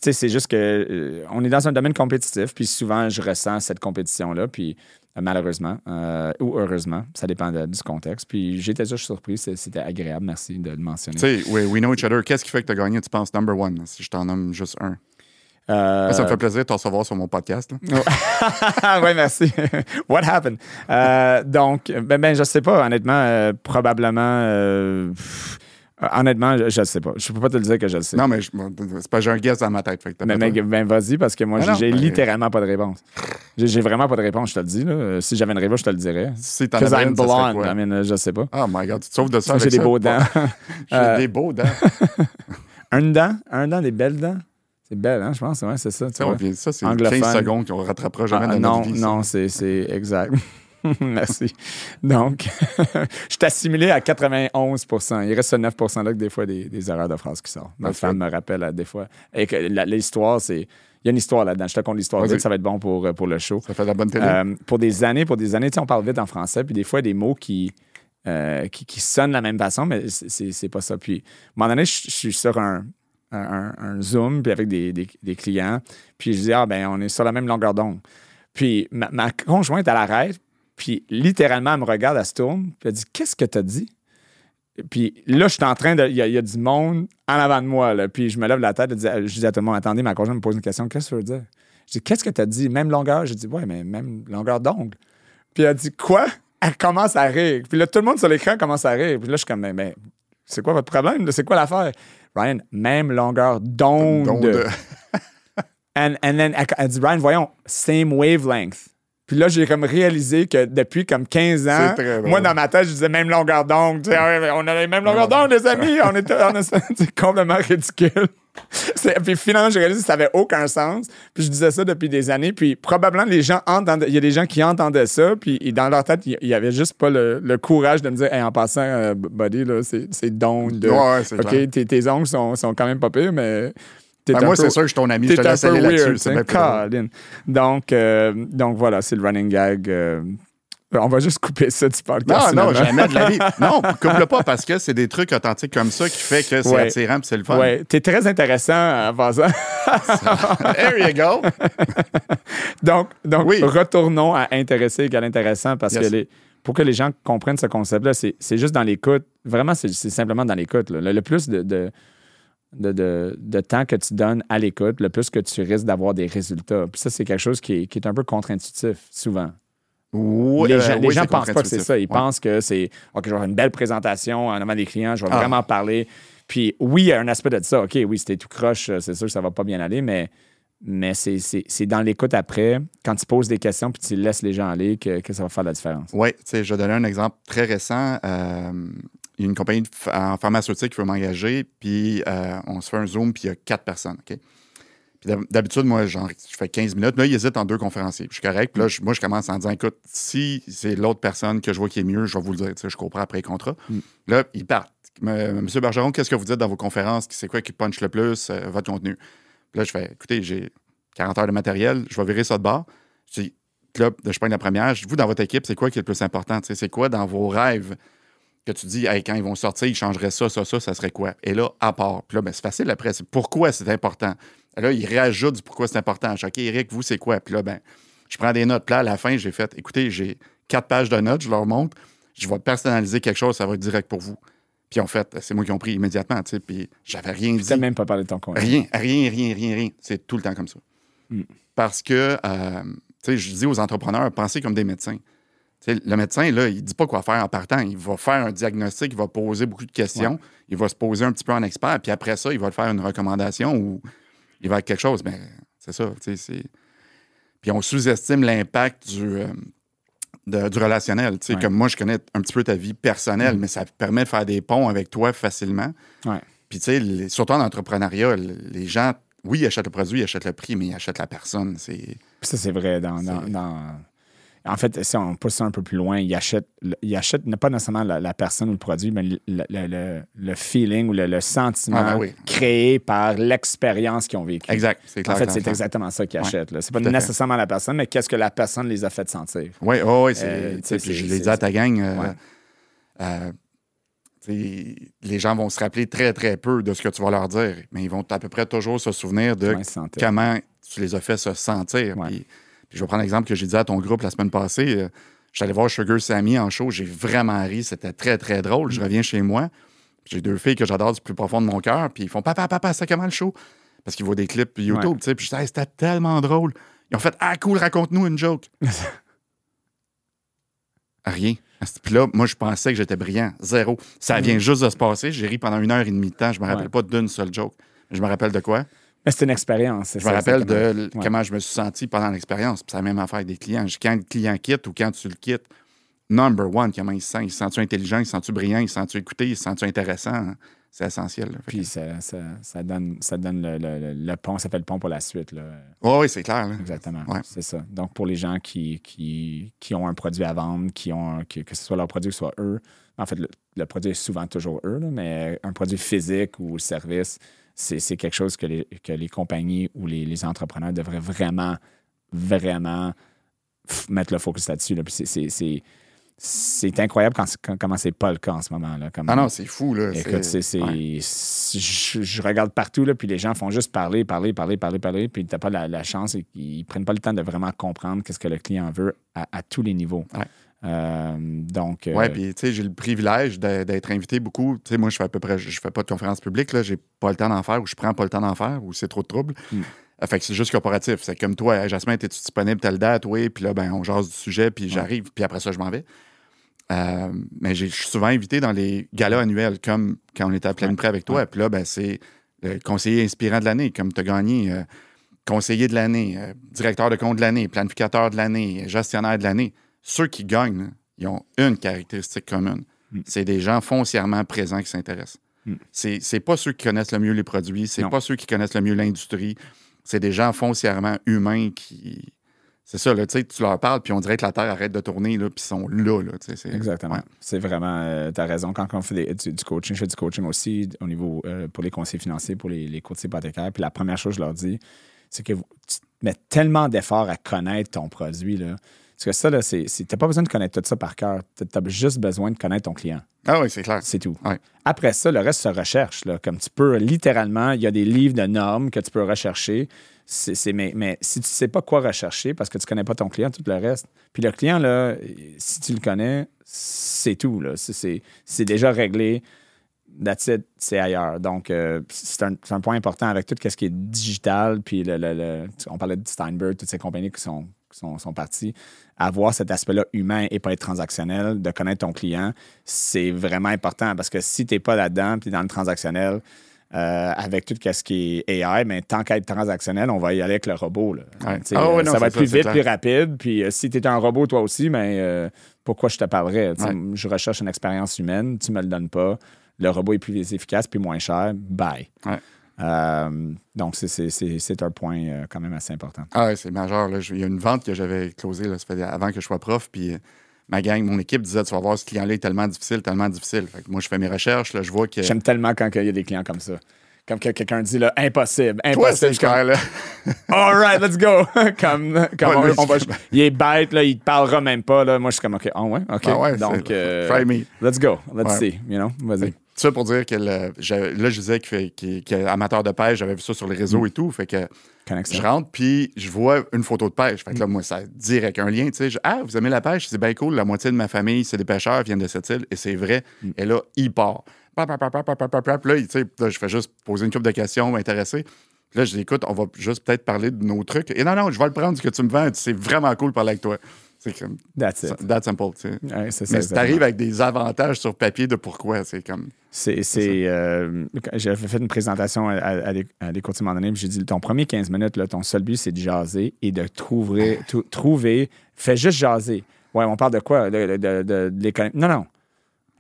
Speaker 1: c'est juste que on est dans un domaine compétitif, puis souvent je ressens cette compétition-là, puis malheureusement, euh, ou heureusement, ça dépend du contexte. Puis j'étais juste surpris, c'était agréable, merci de le mentionner.
Speaker 2: Tu sais, we know each other. Qu'est-ce qui fait que tu as gagné, tu penses, number one, si je t'en nomme juste un? Euh, ça me fait plaisir de te recevoir sur mon podcast.
Speaker 1: oui, merci. What happened? Euh, donc, ben, ben, je sais pas, honnêtement, probablement. Euh, honnêtement, je ne sais pas. Je peux pas te le dire que je le sais.
Speaker 2: Non, mais c'est pas j'ai un guess dans ma tête.
Speaker 1: mais ben, vas-y, parce que moi, j'ai ben, littéralement pas de réponse. J'ai vraiment pas de réponse, je te le dis. Là. Si j'avais une réponse, je te le dirais.
Speaker 2: Si t'en avais une, blonde,
Speaker 1: I mean, je sais pas.
Speaker 2: Oh my God, tu te sauves de ça J'ai
Speaker 1: des beaux dents.
Speaker 2: j'ai des beaux dents.
Speaker 1: un dent? Un dent, des belles dents? C'est belle, hein, je pense. Ouais, c'est ça. tu
Speaker 2: Ça,
Speaker 1: vois.
Speaker 2: ça, c'est
Speaker 1: Anglophone.
Speaker 2: 15 secondes qu'on rattrapera jamais
Speaker 1: Ah,
Speaker 2: dans
Speaker 1: non,
Speaker 2: notre vie. ça.
Speaker 1: non, c'est exact. Merci. Donc, je suis assimilé à 91% Il reste ce 9 là que des fois, des, des erreurs de phrases qui sortent. Ma femme me rappelle à des fois. Et que l'histoire, c'est. Il y a une histoire là-dedans. Je te conte l'histoire. Vite, Ça va être bon pour, pour le show.
Speaker 2: Ça fait de la bonne télé.
Speaker 1: Euh, pour des années, pour des années, tu sais, on parle vite en français, puis des fois, des mots qui, euh, qui, qui sonnent de la même façon, mais c'est- pas ça. Puis, à un moment donné, je, je suis sur un, un, un- un Zoom, puis avec des, des- des clients, puis je dis, ah, ben, on est sur la même longueur d'onde. Puis, ma, ma conjointe, elle arrête, puis littéralement, elle me regarde, elle se tourne, puis elle dit, qu'est-ce que tu as dit? Puis là, je suis en train de. Il y, a- il y a du monde en avant de moi. Là, puis je me lève la tête. Je dis, je dis à tout le monde Attendez, ma conjointe me pose une question. Qu'est-ce que tu veux dire Je dis Qu'est-ce que tu as dit? Même longueur Je dis Ouais, mais même longueur d'ongle. Puis elle dit Quoi Elle commence à rire. Puis là, tout le monde sur l'écran commence à rire. Puis là, je suis comme Mais, mais c'est quoi votre problème? C'est quoi l'affaire? Ryan, même longueur d'onde.
Speaker 2: D'onde.
Speaker 1: And, and then, elle, elle dit, Ryan, voyons, same wavelength. Puis là, j'ai comme réalisé que depuis comme 15 ans, moi, dans ma tête, je disais même longueur d'onde. Tu sais, Ah on a les mêmes longueurs d'onde, les amis. On était, on c'est complètement ridicule. Puis finalement, j'ai réalisé que ça n'avait aucun sens. Puis je disais ça depuis des années. Puis probablement, les gens entendaient, il y a des gens qui entendaient ça. Puis dans leur tête, il n'y avait juste pas le, le courage de me dire, Hey, en passant, euh, buddy, là, c'est c'est d'onde.
Speaker 2: Ouais,
Speaker 1: OK, tes ongles sont, sont quand même pas pires, mais.
Speaker 2: Ben, moi, c'est sûr que je suis ton ami. Je te laisse aller là-dessus.
Speaker 1: hein. Donc, euh, donc voilà, c'est le running gag. euh, on va juste couper ça du podcast.
Speaker 2: Non, non, jamais de la vie. Non, coupe-le pas parce que c'est des trucs authentiques comme ça qui fait que c'est
Speaker 1: Ouais.
Speaker 2: attirant puis c'est le fun.
Speaker 1: Ouais, t'es très intéressant en passant.
Speaker 2: There you go.
Speaker 1: donc, donc
Speaker 2: Oui.
Speaker 1: retournons à intéresser égal intéressant parce
Speaker 2: Yes.
Speaker 1: que les, pour que les gens comprennent ce concept-là, c'est c'est juste dans l'écoute. Vraiment, c'est simplement dans l'écoute. Le, le plus de, de, de, de- de temps que tu donnes à l'écoute, le plus que tu risques d'avoir des résultats. Puis ça, c'est quelque chose qui est, qui est un peu contre-intuitif, souvent.
Speaker 2: Oui,
Speaker 1: les
Speaker 2: euh,
Speaker 1: gens, les
Speaker 2: oui,
Speaker 1: gens
Speaker 2: c'est
Speaker 1: pensent pas que c'est ça. Ils
Speaker 2: Ouais.
Speaker 1: pensent que c'est OK, je vais avoir une belle présentation en avant des clients, je vais
Speaker 2: Ah.
Speaker 1: vraiment parler. Puis oui, il y a un aspect de ça. OK, oui, c'était tout croche, c'est sûr que ça va pas bien aller, mais, mais c'est- c'est c'est dans l'écoute après, quand tu poses des questions puis tu laisses les gens aller, que, que ça va faire la différence.
Speaker 2: Oui, tu sais, je vais donner un exemple très récent. Euh, il y a une compagnie en pharmaceutique qui veut m'engager, puis euh, on se fait un Zoom, puis il y a quatre personnes, OK? Puis d'hab- d'habitude, moi, genre, je fais 15 minutes. Là, il hésite en deux conférenciers. Puis je suis correct. Puis là, je- moi, je commence en disant, écoute, si c'est l'autre personne que je vois qui est mieux, je vais vous le dire. Tu sais, je comprends après le contrat. Là, ils partent. Monsieur Bergeron, qu'est-ce que vous dites dans vos conférences? C'est quoi qui punch le plus, euh, votre contenu? Puis là, je fais, écoutez, j'ai 40 heures de matériel, je vais virer ça de bord. Je dis, Puis là, je prends la première. Je dis, vous, dans votre équipe, c'est quoi qui est le plus important? C'est quoi dans vos rêves que tu dis, Hey, quand ils vont sortir, ils changeraient ça, ça, ça, ça serait quoi? Et là, à part. Puis là, ben, c'est facile après. C'est pourquoi c'est important? Et là, il réajoute du pourquoi c'est important. Je dis, OK, Eric, vous, c'est quoi? Puis là, ben, je prends des notes. Puis là, à la fin, j'ai fait, écoutez, j'ai quatre pages de notes, je leur montre. Je vais personnaliser quelque chose, ça va être direct pour vous. Puis en fait, c'est moi qui ont pris immédiatement, tu sais. Puis j'avais rien
Speaker 1: Tu
Speaker 2: dit.
Speaker 1: même pas parlé de ton compte.
Speaker 2: Rien, rien, rien, rien, rien. C'est tout le temps comme ça.
Speaker 1: Mm.
Speaker 2: Parce que, euh, tu sais, je dis aux entrepreneurs, pensez comme des médecins. Le médecin, là, il ne dit pas quoi faire en partant. Il va faire un diagnostic, il va poser beaucoup de questions, il va se poser un petit peu en expert, puis après ça, il va te faire une recommandation ou il va faire quelque chose. Mais c'est ça. Puis on sous-estime l'impact du, euh, de- du relationnel.
Speaker 1: Ouais.
Speaker 2: comme moi, je connais un petit peu ta vie personnelle, mais ça permet de faire des ponts avec toi facilement.
Speaker 1: Ouais.
Speaker 2: Puis, tu sais, les- surtout en entrepreneuriat, les gens, oui, ils achètent le produit, ils achètent le prix, mais ils achètent la personne.
Speaker 1: Ça, c'est vrai. Dans, dans-
Speaker 2: C'est-
Speaker 1: dans- En fait, si on pousse ça un peu plus loin, il achète, il achète pas nécessairement la, la personne ou le produit, mais le, le- le- le feeling ou le, sentiment
Speaker 2: Ah, ben oui.
Speaker 1: créé par l'expérience qu'ils ont vécue.
Speaker 2: Exact. C'est
Speaker 1: En
Speaker 2: clair.
Speaker 1: fait,
Speaker 2: clair,
Speaker 1: c'est
Speaker 2: clair.
Speaker 1: exactement ça qu'ils
Speaker 2: Ouais,
Speaker 1: achètent. là. C'est pas nécessairement la personne, mais qu'est-ce que la personne les a fait sentir.
Speaker 2: Oui, oh, oui, c'est.
Speaker 1: Euh,
Speaker 2: je l'ai dit à ta gang. euh,
Speaker 1: Ouais.
Speaker 2: euh, les gens vont se rappeler très, très peu de ce que tu vas leur dire, mais ils vont à peu près toujours se souvenir de
Speaker 1: Comment
Speaker 2: tu les as fait se sentir.
Speaker 1: Ouais.
Speaker 2: Puis, puis je vais prendre l'exemple que j'ai dit à ton groupe la semaine passée. Euh, je suis allé voir Sugar Sammy en show, j'ai vraiment ri, c'était très, très drôle.
Speaker 1: Mm.
Speaker 2: Je reviens chez moi, j'ai deux filles que j'adore du plus profond de mon cœur, puis ils font Papa, papa, c'est comment le show? Parce qu'ils voient des clips YouTube,
Speaker 1: Ouais.
Speaker 2: tu sais, puis je dis Hey, c'était tellement drôle. Ils ont fait Ah, cool, raconte-nous une joke. Rien. Puis là, moi, je pensais que j'étais brillant. Zéro. Ça vient juste de se passer. J'ai ri pendant une heure et demie de temps. Je me rappelle
Speaker 1: Mm. Ouais.
Speaker 2: pas d'une seule joke. Je me rappelle de quoi?
Speaker 1: Mais c'est une expérience.
Speaker 2: Je me
Speaker 1: ça,
Speaker 2: rappelle de
Speaker 1: Ouais.
Speaker 2: comment je me suis senti pendant l'expérience. Puis c'est la même affaire avec des clients. Quand le client quitte ou quand tu le quittes, number one, comment il se sent? Il se sent-tu intelligent? Il se sent-tu brillant? Il se sent-tu écouté? Il se sent-tu intéressant? c'est essentiel. là.
Speaker 1: Puis ça, ça, ça donne, ça donne le, le- le pont, ça fait le pont pour la suite. Là.
Speaker 2: Ouais, oui, c'est clair. là.
Speaker 1: Exactement.
Speaker 2: Ouais.
Speaker 1: C'est ça. Donc, pour les gens qui, qui, qui ont un produit à vendre, qui ont, un- que, que ce soit leur produit ou que ce soit eux, en fait, le, le produit est souvent toujours eux, là, mais un produit physique ou service, c'est quelque chose que les, que les compagnies ou les, les entrepreneurs devraient vraiment, vraiment mettre le focus là-dessus. là. C'est- incroyable quand, quand- comment c'est pas le cas en ce moment. Là,
Speaker 2: Ah non, c'est fou. Là.
Speaker 1: Écoute,
Speaker 2: ouais.
Speaker 1: je, je regarde partout, là, puis les gens font juste parler, parler, parler, parler, parler, puis t'as pas la, la chance et qu'ils prennent pas le temps de vraiment comprendre qu'est-ce que le client veut à, à tous les niveaux.
Speaker 2: Ouais.
Speaker 1: Euh, donc, euh,
Speaker 2: Oui, puis tu sais, j'ai le privilège d'être invité beaucoup. Tu sais, moi, je fais à peu près, je fais pas de conférences publiques, là, j'ai pas le temps d'en faire, ou je prends pas le temps d'en faire, ou c'est trop de trouble.
Speaker 1: Mm.
Speaker 2: Euh, Fait que c'est juste corporatif. C'est comme toi, Hey, Jasmin, es-tu disponible telle date? Oui, puis là, ben, on jase du sujet, puis j'arrive, puis après ça, je m'en vais. Euh, mais je suis souvent invité dans les galas annuels, comme quand on était à pleine
Speaker 1: Ouais.
Speaker 2: près avec toi. Puis là, ben, c'est le conseiller inspirant de l'année, comme tu as gagné, euh, conseiller de l'année, euh, directeur de compte de l'année, planificateur de l'année, gestionnaire de l'année. Ceux qui gagnent, ils ont une caractéristique commune.
Speaker 1: Mm.
Speaker 2: C'est des gens foncièrement présents qui s'intéressent.
Speaker 1: Mm.
Speaker 2: C'est c'est pas ceux qui connaissent le mieux les produits, c'est pas ceux qui connaissent le mieux l'industrie. C'est des gens foncièrement humains qui. C'est ça, là, tu leur parles, puis on dirait que la Terre arrête de tourner, là, puis ils sont là, là,
Speaker 1: Exactement.
Speaker 2: ouais.
Speaker 1: C'est vraiment, tu as raison. Quand on fait des- du, du coaching, je fais du coaching aussi au niveau euh, pour les conseillers financiers, pour les, les courtiers hypothécaires. Puis la première chose que je leur dis, c'est que vous- tu mets tellement d'efforts à connaître ton produit. Là, parce que ça, là, c'est, t'as pas besoin de connaître tout ça par cœur. Tu as juste besoin de connaître ton client.
Speaker 2: Ah oui, c'est clair.
Speaker 1: C'est tout.
Speaker 2: Ouais.
Speaker 1: Après ça, le reste se recherche. Là. Comme tu peux, littéralement, il y a des livres de normes que tu peux rechercher. Mais, mais si tu ne sais pas quoi rechercher parce que tu ne connais pas ton client, tout le reste. Puis le client, là, si tu le connais, c'est tout. Là. C'est, déjà réglé. That's it, c'est ailleurs. Donc, euh, c'est, un, c'est un point important avec tout ce qui est digital. Puis le, le- le- on parlait de Steinberg, toutes ces compagnies qui sont, sont, sont parties. Avoir cet aspect-là humain et pas être transactionnel, de connaître ton client, c'est vraiment important parce que si tu n'es pas là-dedans, puis dans le transactionnel, euh, avec tout ce qui est AI, mais tant qu'à être transactionnel, on va y aller avec le robot. là.
Speaker 2: Ouais.
Speaker 1: Tu
Speaker 2: Ah ouais, non,
Speaker 1: ça va être
Speaker 2: ça,
Speaker 1: plus vite,
Speaker 2: clair.
Speaker 1: plus rapide. Puis euh, si tu es un robot toi aussi, mais euh, pourquoi je te parlerais? Tu
Speaker 2: Ouais.
Speaker 1: Je recherche une expérience humaine, tu me le donnes pas. Le robot est plus efficace, puis moins cher. Bye. Euh, donc, c'est- un point euh, quand même assez important.
Speaker 2: Ah c'est majeur. là. Je- Il y a une vente que j'avais closée là, avant que je sois prof, puis euh, ma gang, mon équipe disait Tu vas voir, ce client-là est tellement difficile, tellement difficile. Fait que moi, je fais mes recherches, là, je vois que.
Speaker 1: J'aime tellement quand il y a des clients comme ça. Comme que quelqu'un dit là, impossible,
Speaker 2: Toi,
Speaker 1: impossible. comme,
Speaker 2: là.
Speaker 1: All right, let's go. comme, comme
Speaker 2: Ouais,
Speaker 1: on- va- il est bête, là, il te parlera même pas. Là. Moi, je suis comme, OK, ah ouais, OK.
Speaker 2: Ah ouais,
Speaker 1: Donc, euh,
Speaker 2: try me.
Speaker 1: let's go, let's
Speaker 2: Ouais.
Speaker 1: see, you know, vas-y.
Speaker 2: Ça pour dire que le- je- là, je disais qu'il est amateur de pêche, j'avais vu ça sur les réseaux et tout. Fait que je rentre, puis je vois une photo de pêche. Fait que là, moi, ça direct un lien. Tu sais, je- ah, vous aimez la pêche? C'est bien cool. La moitié de ma famille, c'est des pêcheurs, viennent de cette île. Et c'est vrai. Et là, il part. Pap, pap, pap. Là, il- là, je fais juste poser une couple de questions, m'intéresser. Puis Là, je dis, écoute, on va juste peut-être parler de nos trucs. Et non, non, je vais le prendre, ce que tu me vends. C'est vraiment cool de parler avec toi. C'est comme,
Speaker 1: That's it.
Speaker 2: simple, tu sais.
Speaker 1: Ouais, c'est ça,
Speaker 2: Mais si t'arrives avec des avantages sur papier de pourquoi, c'est comme.
Speaker 1: C'est, c'est, euh, j'avais fait une présentation à, à, à des, à courtiers donné, puis j'ai dit ton premier 15 minutes, là, ton seul but, c'est de jaser et de trouver, trou- trouver. Fais juste jaser. Ouais, on parle de quoi? De, de, de- de l'économie? Non, non.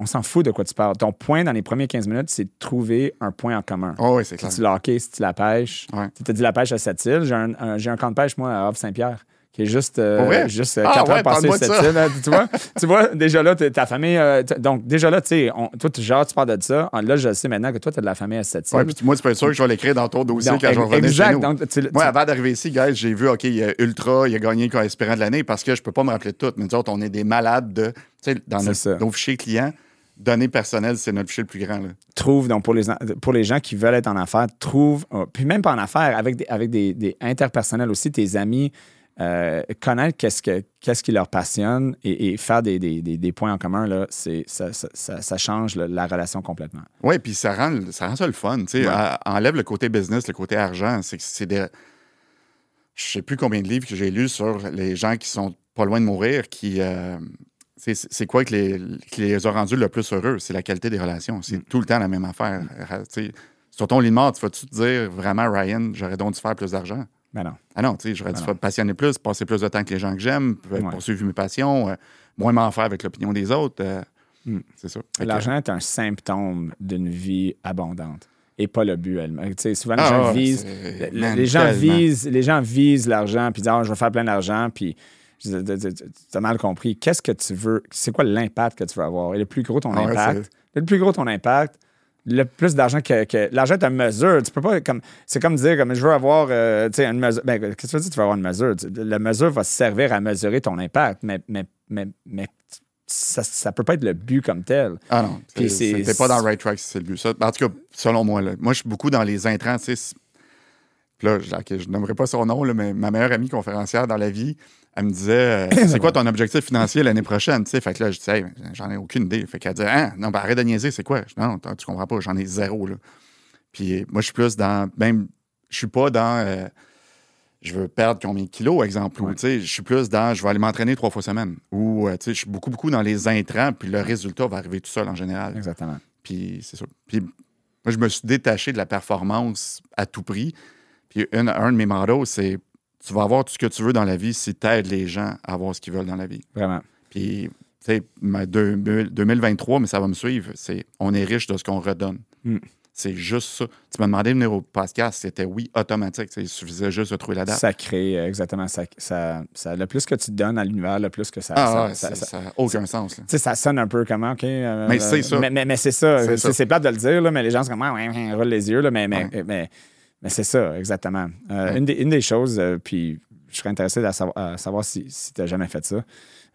Speaker 1: On s'en fout de quoi tu parles. Ton point dans les premiers 15 minutes, c'est de trouver un point en commun.
Speaker 2: Oh, oui, c'est clair.
Speaker 1: Si tu le hockey, si tu la pêche.
Speaker 2: Ouais.
Speaker 1: Tu t'as dit la pêche à cette île. J'ai un, un camp de pêche, moi, à Havre-Saint-Pierre, qui est juste, euh, juste euh,
Speaker 2: Ah,
Speaker 1: quatre
Speaker 2: ouais,
Speaker 1: heures passées cette île. là. tu, vois, tu vois, déjà là, ta famille. euh, donc, déjà là, tu sais, toi, tu, genre, tu parles de ça. Ah, Là, je sais maintenant que toi, tu as de la famille à cette île.
Speaker 2: Ouais, puis moi, tu peux être sûr que je vais l'écrire dans ton dossier
Speaker 1: Donc,
Speaker 2: quand je vais revenir
Speaker 1: exact.
Speaker 2: chez nous.
Speaker 1: Donc, tu-
Speaker 2: Moi, avant d'arriver ici, guys, j'ai vu, OK, il y a Ultra, il a gagné le aspirant de l'année parce que je peux pas me rappeler de tout. Mais nous autres, on est des malades de. Tu sais, dans nos, fichiers clients, données personnelles, c'est notre fichier le plus grand. Là.
Speaker 1: trouve, donc pour les, pour les gens qui veulent être en affaires, trouve, euh, puis même pas en affaires, avec des, avec des, des interpersonnels aussi, tes amis, euh, connaître qu'est-ce, que, qu'est-ce qui leur passionne et, et faire des, des, des, des points en commun, là, c'est, ça, ça, ça, ça change le- la relation complètement.
Speaker 2: Oui, puis ça rend, ça rend ça le fun.
Speaker 1: Ouais.
Speaker 2: À- enlève le côté business, le côté argent. C'est c'est des. Je sais plus combien de livres que j'ai lus sur les gens qui sont pas loin de mourir, qui. euh, c'est- c'est quoi qui les, qui les a rendus le plus heureux? C'est la qualité des relations. C'est tout le temps la même affaire. Sais, Sur ton lit de mort, tu vas-tu te dire vraiment, Ryan, j'aurais donc dû faire plus d'argent?
Speaker 1: Ben non.
Speaker 2: Ah non, tu sais, j'aurais dû
Speaker 1: non.
Speaker 2: faire passionner plus, passer plus de temps avec les gens que j'aime,
Speaker 1: Ouais.
Speaker 2: poursuivre mes passions, euh, moins m'en faire avec l'opinion des autres. euh,
Speaker 1: Mm.
Speaker 2: C'est ça.
Speaker 1: L'argent est un symptôme d'une vie abondante et pas le but elle-même. Tu sais, souvent, les
Speaker 2: Ah,
Speaker 1: gens visent.
Speaker 2: man,
Speaker 1: les, gens visent les gens visent l'argent puis disent Ah, je vais faire plein d'argent puis tu as mal compris. Qu'est-ce que tu veux? C'est quoi l'impact que tu veux avoir? Et le plus gros ton
Speaker 2: Ah ouais,
Speaker 1: impact, le plus gros ton impact, le plus d'argent que, que- l'argent est une mesure. Tu peux pas comme c'est comme dire comme je veux avoir euh, tu sais une mesure. Ben, qu'est-ce que tu veux dire tu veux avoir une mesure? La mesure va servir à mesurer ton impact, mais mais mais, mais ça, ça peut pas être le but comme tel.
Speaker 2: Ah non, c'était pas dans le right track si c'est le but. Ça, en tout cas, selon moi, là. moi, je suis beaucoup dans les intrants. tu sais, là, je, ok, je nommerai pas son nom, là, mais ma meilleure amie conférencière dans la vie, elle me disait euh, C'est quoi ton objectif financier l'année prochaine? Tu sais? Fait que là, je disais Hey, J'en ai aucune idée. Fait qu'elle disait Ah, Non, ben arrête de niaiser, c'est quoi? Je dis, Non, tu comprends pas, j'en ai zéro. Là. Puis moi, je suis plus dans. Même, je suis pas dans. euh, je veux perdre combien de kilos, exemple. Ou, tu sais, je suis plus dans, je vais aller m'entraîner trois fois semaine. Ou, euh, tu sais, je suis beaucoup, beaucoup dans les intrants, puis le résultat va arriver tout seul en général.
Speaker 1: Exactement.
Speaker 2: Puis c'est ça. Puis moi, je me suis détaché de la performance à tout prix. Puis une- un de mes mandats, c'est tu vas avoir tout ce que tu veux dans la vie si tu aides les gens à avoir ce qu'ils veulent dans la vie.
Speaker 1: Vraiment.
Speaker 2: Puis, tu sais, ma deux- 2023, mais ça va me suivre, c'est on est riche de ce qu'on redonne.
Speaker 1: Mm.
Speaker 2: C'est juste ça. Tu m'as demandé de venir au podcast, c'était oui, automatique. Il suffisait juste de trouver la date.
Speaker 1: Ça crée, euh, exactement. Ça, ça, ça- le plus que tu donnes à l'univers, le plus que ça.
Speaker 2: ah,
Speaker 1: ça-
Speaker 2: ouais, n'a aucun sens.
Speaker 1: tu sais, ça sonne un peu comment, OK? euh,
Speaker 2: Mais c'est ça.
Speaker 1: Mais, mais- mais c'est ça.
Speaker 2: C'est
Speaker 1: plate de le dire, là, mais les gens sont comme, ah, ouais, ouais, roulent les yeux, là, mais, mais,
Speaker 2: Ouais.
Speaker 1: mais, mais c'est ça, exactement. Euh,
Speaker 2: Ouais.
Speaker 1: une, des, une des choses, euh, puis je serais intéressé à savoir, à savoir si, si tu n'as jamais fait ça,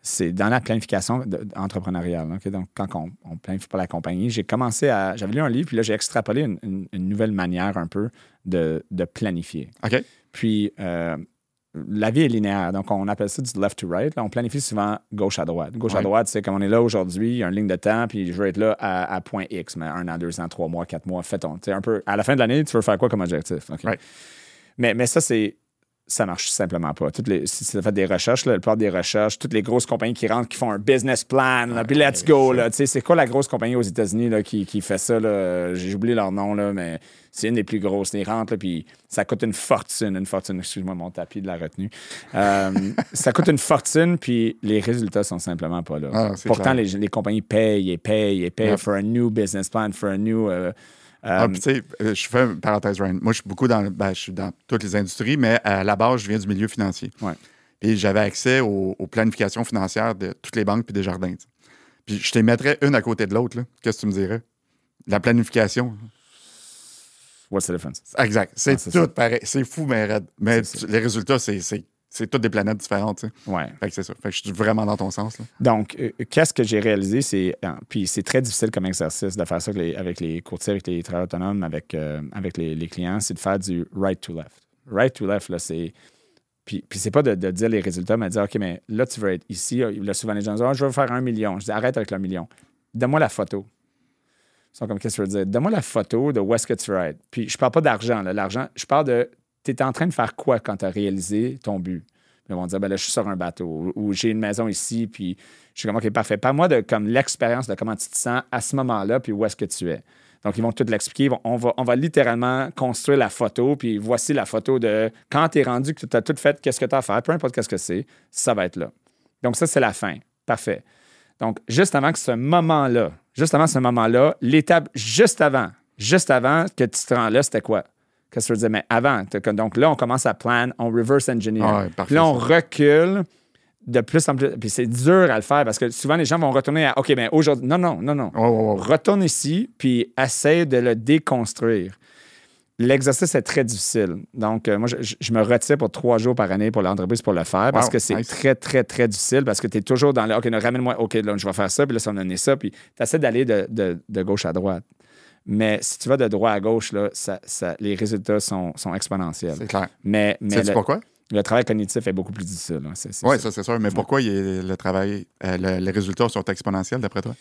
Speaker 1: c'est dans la planification de- entrepreneuriale. Donc, quand on, on planifie pour la compagnie, j'ai commencé à. J'avais lu un livre, puis là, j'ai extrapolé une, une- une nouvelle manière un peu de, de planifier.
Speaker 2: OK?
Speaker 1: Puis, euh, la vie est linéaire. Donc, on appelle ça du left to right. Là, on planifie souvent gauche à droite. Gauche à droite, c'est comme on est là aujourd'hui, il y a une ligne de temps, puis je veux être là à, à point X, mais un an, deux ans, trois mois, quatre mois, fait-on. Tu sais, un peu, à la fin de l'année, tu veux faire quoi comme objectif?
Speaker 2: Right.
Speaker 1: Mais, mais ça, c'est. Ça marche simplement pas. Toutes les, si tu as fait des recherches, là, la plupart des recherches, toutes les grosses compagnies qui rentrent, qui font un business plan, là, puis let's go. Là, Tu sais, c'est quoi la grosse compagnie aux États-Unis qui, qui fait ça? J'ai oublié leur nom, là, mais c'est une des plus grosses. Ils rentrent, là, puis ça coûte une fortune. Une fortune, excuse-moi, mon tapis de la retenue. Euh, ça coûte une fortune, puis les résultats sont simplement pas là.
Speaker 2: Ah,
Speaker 1: Pourtant, les, les compagnies payent et payent et payent
Speaker 2: Yep.
Speaker 1: for a new business plan, for a new. euh,
Speaker 2: Ah, puis tu sais, euh, je fais une parenthèse, Ryan. Moi, je suis beaucoup dans, ben, je suis dans toutes les industries, mais à la base, je viens du milieu financier.
Speaker 1: Ouais.
Speaker 2: Et j'avais accès aux, aux planifications financières de toutes les banques puis des jardins. Puis je te les mettrais une à côté de l'autre. Qu'est-ce que tu me dirais? La planification.
Speaker 1: what's the difference?
Speaker 2: Exact. C'est
Speaker 1: Ah,
Speaker 2: tout
Speaker 1: ça.
Speaker 2: pareil. C'est fou, mais. Mais tu- les résultats, c'est, c'est, toutes des planètes différentes. tu sais.
Speaker 1: Ouais.
Speaker 2: Fait que c'est ça. Fait que je suis vraiment dans ton sens. Là.
Speaker 1: Donc, euh, qu'est-ce que j'ai réalisé, c'est. ah, Puis c'est très difficile comme exercice de faire ça avec les, avec les courtiers, avec les travailleurs autonomes, avec, euh, avec les, les clients, c'est de faire du right to left. Right to left, là, c'est. Puis, puis c'est pas de, de dire les résultats, mais de dire, OK, mais là, tu veux être ici. Là, souvent, les gens disent, Ah, je veux faire un million. Je dis, arrête avec le million. Donne-moi la photo. Ils sont comme, qu'est-ce que tu veux dire? Donne-moi la photo de où est-ce que tu veux être. Puis je parle pas d'argent, là. L'argent, je parle de, tu es en train de faire quoi quand tu as réalisé ton but? Ils vont dire, ben là, je suis sur un bateau ou, j'ai une maison ici, puis je suis comme, OK, parfait. Parle-moi de comme l'expérience de comment tu te sens à ce moment-là, puis où est-ce que tu es. Donc, ils vont tout l'expliquer. On va, on va littéralement construire la photo, puis voici la photo de quand tu es rendu, que tu as tout fait, qu'est-ce que tu as à faire, peu importe qu'est-ce que c'est, ça va être là. Donc, ça, c'est la fin. Parfait. Donc, juste avant que ce moment-là, juste avant ce moment-là, l'étape juste avant, juste avant que tu te rends là, c'était quoi? Qu'est-ce que je veux dire? Mais avant, donc là, on commence à plan, on reverse engineer.
Speaker 2: Ah ouais, parfait,
Speaker 1: Puis là, on
Speaker 2: ça.
Speaker 1: recule de plus en plus. Puis c'est dur à le faire parce que souvent, les gens vont retourner à OK, mais aujourd'hui. Non, non, non, non. Retourne ici, puis essaie de le déconstruire. L'exercice est très difficile. Donc, euh, moi, je, me retire pour trois jours par année pour l'entreprise pour le faire parce
Speaker 2: Wow,
Speaker 1: que c'est
Speaker 2: nice.
Speaker 1: très, très, très difficile parce que tu es toujours dans le OK, ramène-moi, OK, là, je vais faire ça, puis là, ça va me donner ça, puis tu essaies d'aller de, de- de gauche à droite. Mais si tu vas de droite à gauche, là, ça, ça- les résultats sont, sont exponentiels.
Speaker 2: C'est clair.
Speaker 1: Mais, mais
Speaker 2: Sais-tu
Speaker 1: le,
Speaker 2: pourquoi?
Speaker 1: le travail cognitif est beaucoup plus difficile. hein.
Speaker 2: Oui,
Speaker 1: ça.
Speaker 2: c'est sûr. Mais pourquoi il est- le travail, euh, le- les résultats sont exponentiels d'après toi?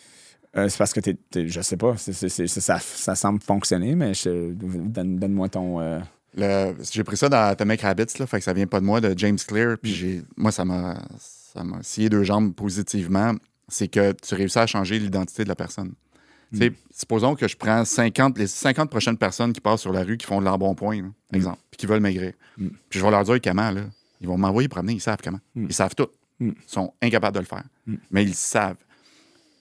Speaker 1: Euh, c'est parce que t'es, t'es- je sais pas, c'est, c'est- c'est- ça, ça semble fonctionner, mais je, donne, donne-moi ton. euh,
Speaker 2: Le- j'ai pris ça dans Atomic Habits, là, fait que ça vient pas de moi, de James Clear. Puis j'ai, moi, ça m'a, ça m'a scié deux jambes positivement. C'est que tu réussis à changer l'identité de la personne.
Speaker 1: Mm.
Speaker 2: sais, Supposons que je prends 50, les 50 prochaines personnes qui passent sur la rue qui font de l'embonpoint, là, exemple, puis qui veulent maigrir.
Speaker 1: Mm.
Speaker 2: Puis je vais leur dire comment, là. Ils vont m'envoyer promener, ils savent comment.
Speaker 1: Mm.
Speaker 2: Ils savent tout. Ils sont incapables de le faire. Mais ils savent.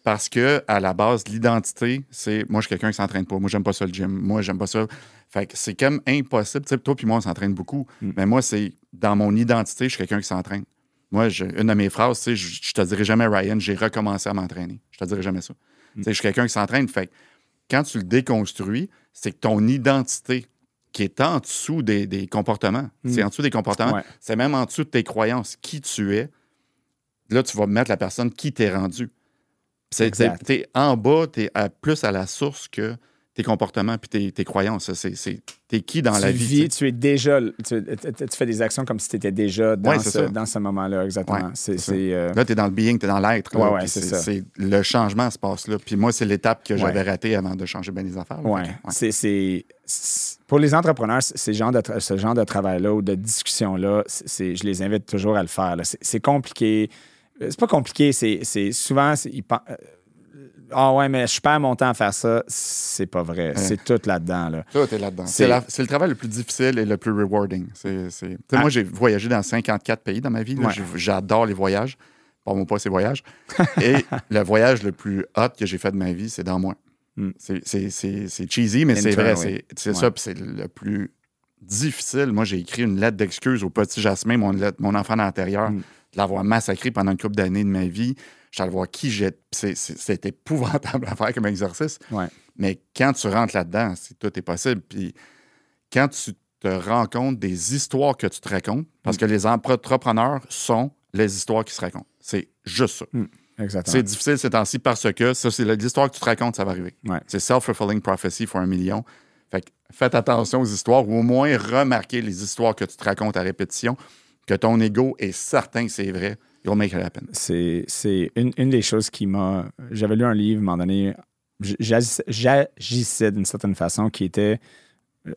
Speaker 2: Parce que à la base, l'identité, c'est moi, je suis quelqu'un qui s'entraîne pas. Moi, j'aime pas ça le gym. Moi, j'aime pas ça. Fait que c'est comme impossible. Toi puis moi, on s'entraîne beaucoup. Mais moi, c'est dans mon identité, je suis quelqu'un qui s'entraîne. Moi, je- une de mes phrases, sais, je, je te dirai jamais, Ryan, j'ai recommencé à m'entraîner. Je te dirai jamais ça.
Speaker 1: Mm.
Speaker 2: Je suis quelqu'un qui s'entraîne. Fait quand tu le déconstruis, c'est que ton identité qui est en dessous des, des comportements, c'est en dessous des comportements,
Speaker 1: Mm. Ouais.
Speaker 2: c'est même en dessous de tes croyances, qui tu es. Là, tu vas mettre la personne qui t'est rendu. C'est,
Speaker 1: Exact.
Speaker 2: t'es en bas, tu es plus à la source que tes comportements puis tes, tes croyances. C'est, c'est, t'es qui dans
Speaker 1: tu
Speaker 2: la vie?
Speaker 1: vis,
Speaker 2: tu
Speaker 1: es déjà, tu, tu- fais des actions comme si tu étais déjà dans,
Speaker 2: Ouais,
Speaker 1: ce, dans ce moment-là, exactement.
Speaker 2: Ouais,
Speaker 1: c'est, euh,
Speaker 2: Là, tu es dans le being, tu es dans l'être.
Speaker 1: Ouais, c'est
Speaker 2: c'est,
Speaker 1: ça.
Speaker 2: c'est- le changement se passe là. Puis moi, c'est l'étape que j'avais ratée avant de changer bien les affaires. là.
Speaker 1: Ouais.
Speaker 2: Fait.
Speaker 1: C'est, pour les entrepreneurs, ce genre de, tra- ce genre de travail-là ou de discussion-là, c'est, c'est- je les invite toujours à le faire. C'est, c'est compliqué. Euh, C'est pas compliqué, c'est, c'est souvent, ils euh, ah ouais, mais je perds mon temps à faire ça. C'est pas vrai. C'est tout là-dedans. Là.
Speaker 2: Toi, t'es là-dedans.
Speaker 1: C'est-
Speaker 2: C'est, la- c'est le travail le plus difficile et le plus rewarding.
Speaker 1: Ah.
Speaker 2: Moi, j'ai voyagé dans 54 pays dans ma vie.
Speaker 1: Ouais.
Speaker 2: J'adore les voyages. Parle-moi pas ces voyages. et le voyage le plus hot que j'ai fait de ma vie, c'est dans moi.
Speaker 1: Mm.
Speaker 2: C'est, c'est- c'est- c'est cheesy, mais c'est vrai. C'est, c'est
Speaker 1: Ouais.
Speaker 2: ça, puis c'est le plus difficile. Moi, j'ai écrit une lettre d'excuse au petit Jasmin, mon, lettre- mon enfant intérieur,
Speaker 1: Mm.
Speaker 2: de l'avoir massacré pendant une couple d'années de ma vie. Je allé voir qui j'étais. C'est, épouvantable à faire comme exercice.
Speaker 1: Ouais.
Speaker 2: Mais quand tu rentres là-dedans, tout est possible. Puis quand tu te rends compte des histoires que tu te racontes, parce que les entrepreneurs sont les histoires qui se racontent. C'est juste ça.
Speaker 1: Exactement.
Speaker 2: C'est difficile ces temps-ci parce que ça, c'est l'histoire que tu te racontes, ça va arriver.
Speaker 1: Ouais.
Speaker 2: C'est self-fulfilling prophecy for un million. Fait que faites attention aux histoires ou au moins remarquez les histoires que tu te racontes à répétition, que ton ego est certain que c'est vrai.
Speaker 1: C'est, c'est une, une des choses qui m'a. J'avais lu un livre à un moment donné. j'agissais- d'une certaine façon qui était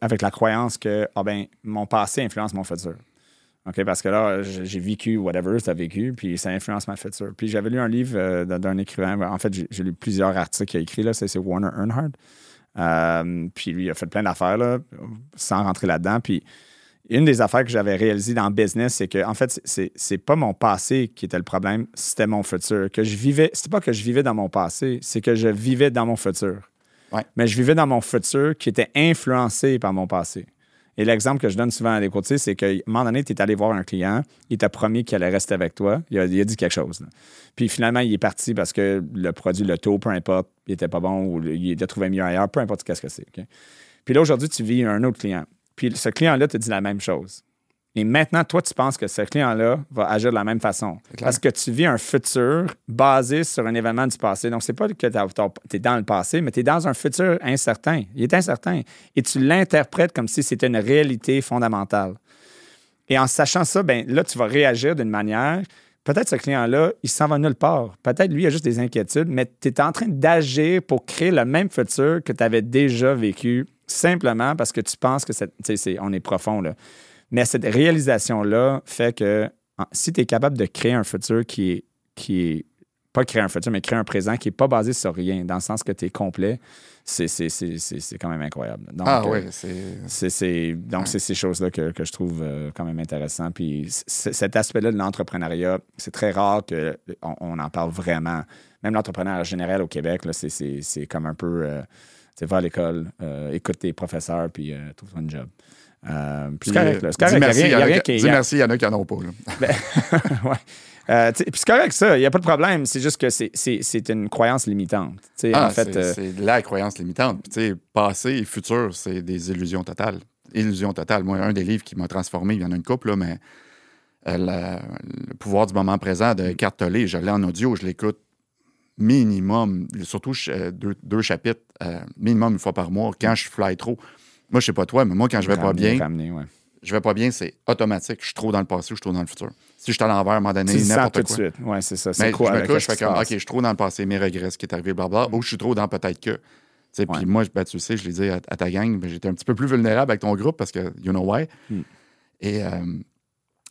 Speaker 1: avec la croyance que ah ben, mon passé influence mon futur. OK, parce que là, j'ai vécu whatever tu as vécu, puis ça influence ma futur. Puis j'avais lu un livre euh, d'un écrivain. En fait, j'ai lu plusieurs articles qu'il a écrits. là. C'est c'est Warner Earnhardt. Euh, puis lui, il a fait plein d'affaires là, sans rentrer là-dedans. Puis une des affaires que j'avais réalisées dans le business, c'est que, en fait, c'est- pas mon passé qui était le problème, c'était mon futur. Que je vivais, c'était pas que je vivais dans mon passé, c'est que je vivais dans mon futur.
Speaker 2: Ouais.
Speaker 1: Mais je vivais dans mon futur qui était influencé par mon passé. Et l'exemple que je donne souvent à des courtiers, c'est qu'à un moment donné, tu es allé voir un client, il t'a promis qu'il allait rester avec toi, il a, il a dit quelque chose. là. Puis finalement, il est parti parce que le produit, le taux, peu importe, il était pas bon ou il était trouvé mieux ailleurs, peu importe qu'est-ce que c'est. Puis là, aujourd'hui, tu vis un autre client. Puis ce client-là te dit la même chose. Et maintenant, toi, tu penses que ce client-là va agir de la même façon. Parce que tu vis un futur basé sur un événement du passé. Donc, c'est pas que tu es dans le passé, mais tu es dans un futur incertain. Il est incertain. Et tu l'interprètes comme si c'était une réalité fondamentale. Et en sachant ça, ben là, tu vas réagir d'une manière. Peut-être ce client-là, il s'en va nulle part. Peut-être lui, il a juste des inquiétudes, mais tu es en train d'agir pour créer le même futur que tu avais déjà vécu, simplement parce que tu penses que c'est, on est profond. Là. Mais cette réalisation-là fait que si tu es capable de créer un futur qui est, qui est pas créer un futur, mais créer un présent qui n'est pas basé sur rien, dans le sens que tu es complet, c'est, c'est, c'est, c'est- c'est quand même incroyable. Donc,
Speaker 2: Ah
Speaker 1: euh,
Speaker 2: oui, c'est.
Speaker 1: c'est, donc,
Speaker 2: Ouais.
Speaker 1: c'est ces choses-là que, que je trouve euh, quand même intéressant. Puis cet aspect-là de l'entrepreneuriat, c'est très rare qu'on on en parle vraiment. Même l'entrepreneuriat général au Québec, là, c'est, c'est- c'est comme un peu, euh, va à l'école, euh, écoute tes professeurs, puis euh, trouve-toi un job. Euh, puis c'est correct. C'est
Speaker 2: merci,
Speaker 1: Il y a a
Speaker 2: dis merci, il y en a qui n'en ont pas. là.
Speaker 1: ouais. Euh, puis c'est correct, ça. Il n'y a pas de problème. C'est juste que c'est, une croyance limitante.
Speaker 2: Ah,
Speaker 1: en fait,
Speaker 2: c'est
Speaker 1: euh,
Speaker 2: la croyance limitante. Puis, passé et futur, c'est des illusions totales. Illusions totales. Moi, un des livres qui m'a transformé, il y en a une couple, là, mais la- le pouvoir du moment présent de Eckhart Tolle, je l'ai en audio, je l'écoute minimum, surtout euh, deux, deux chapitres, euh, minimum une fois par mois, quand je fly trop. Moi, je sais pas toi, mais moi, quand je vais pas bien,
Speaker 1: ramener, ouais.
Speaker 2: je vais pas bien, c'est automatique. Je suis trop dans le passé ou je suis trop dans le futur. Si je suis à l'envers, à un moment donné, n'importe
Speaker 1: tout de
Speaker 2: quoi.
Speaker 1: suite. Oui, c'est ça. C'est quoi?
Speaker 2: je me couche, je fais comme, OK, je suis trop dans le passé, mes regrets, ce qui est arrivé, blablabla. Ou je suis trop dans peut-être que. Tu sais,
Speaker 1: Ouais.
Speaker 2: Puis moi, ben, tu sais, je l'ai dit à, à ta gang, j'étais un petit peu plus vulnérable avec ton groupe parce que, you know why?
Speaker 1: Hmm.
Speaker 2: Et euh,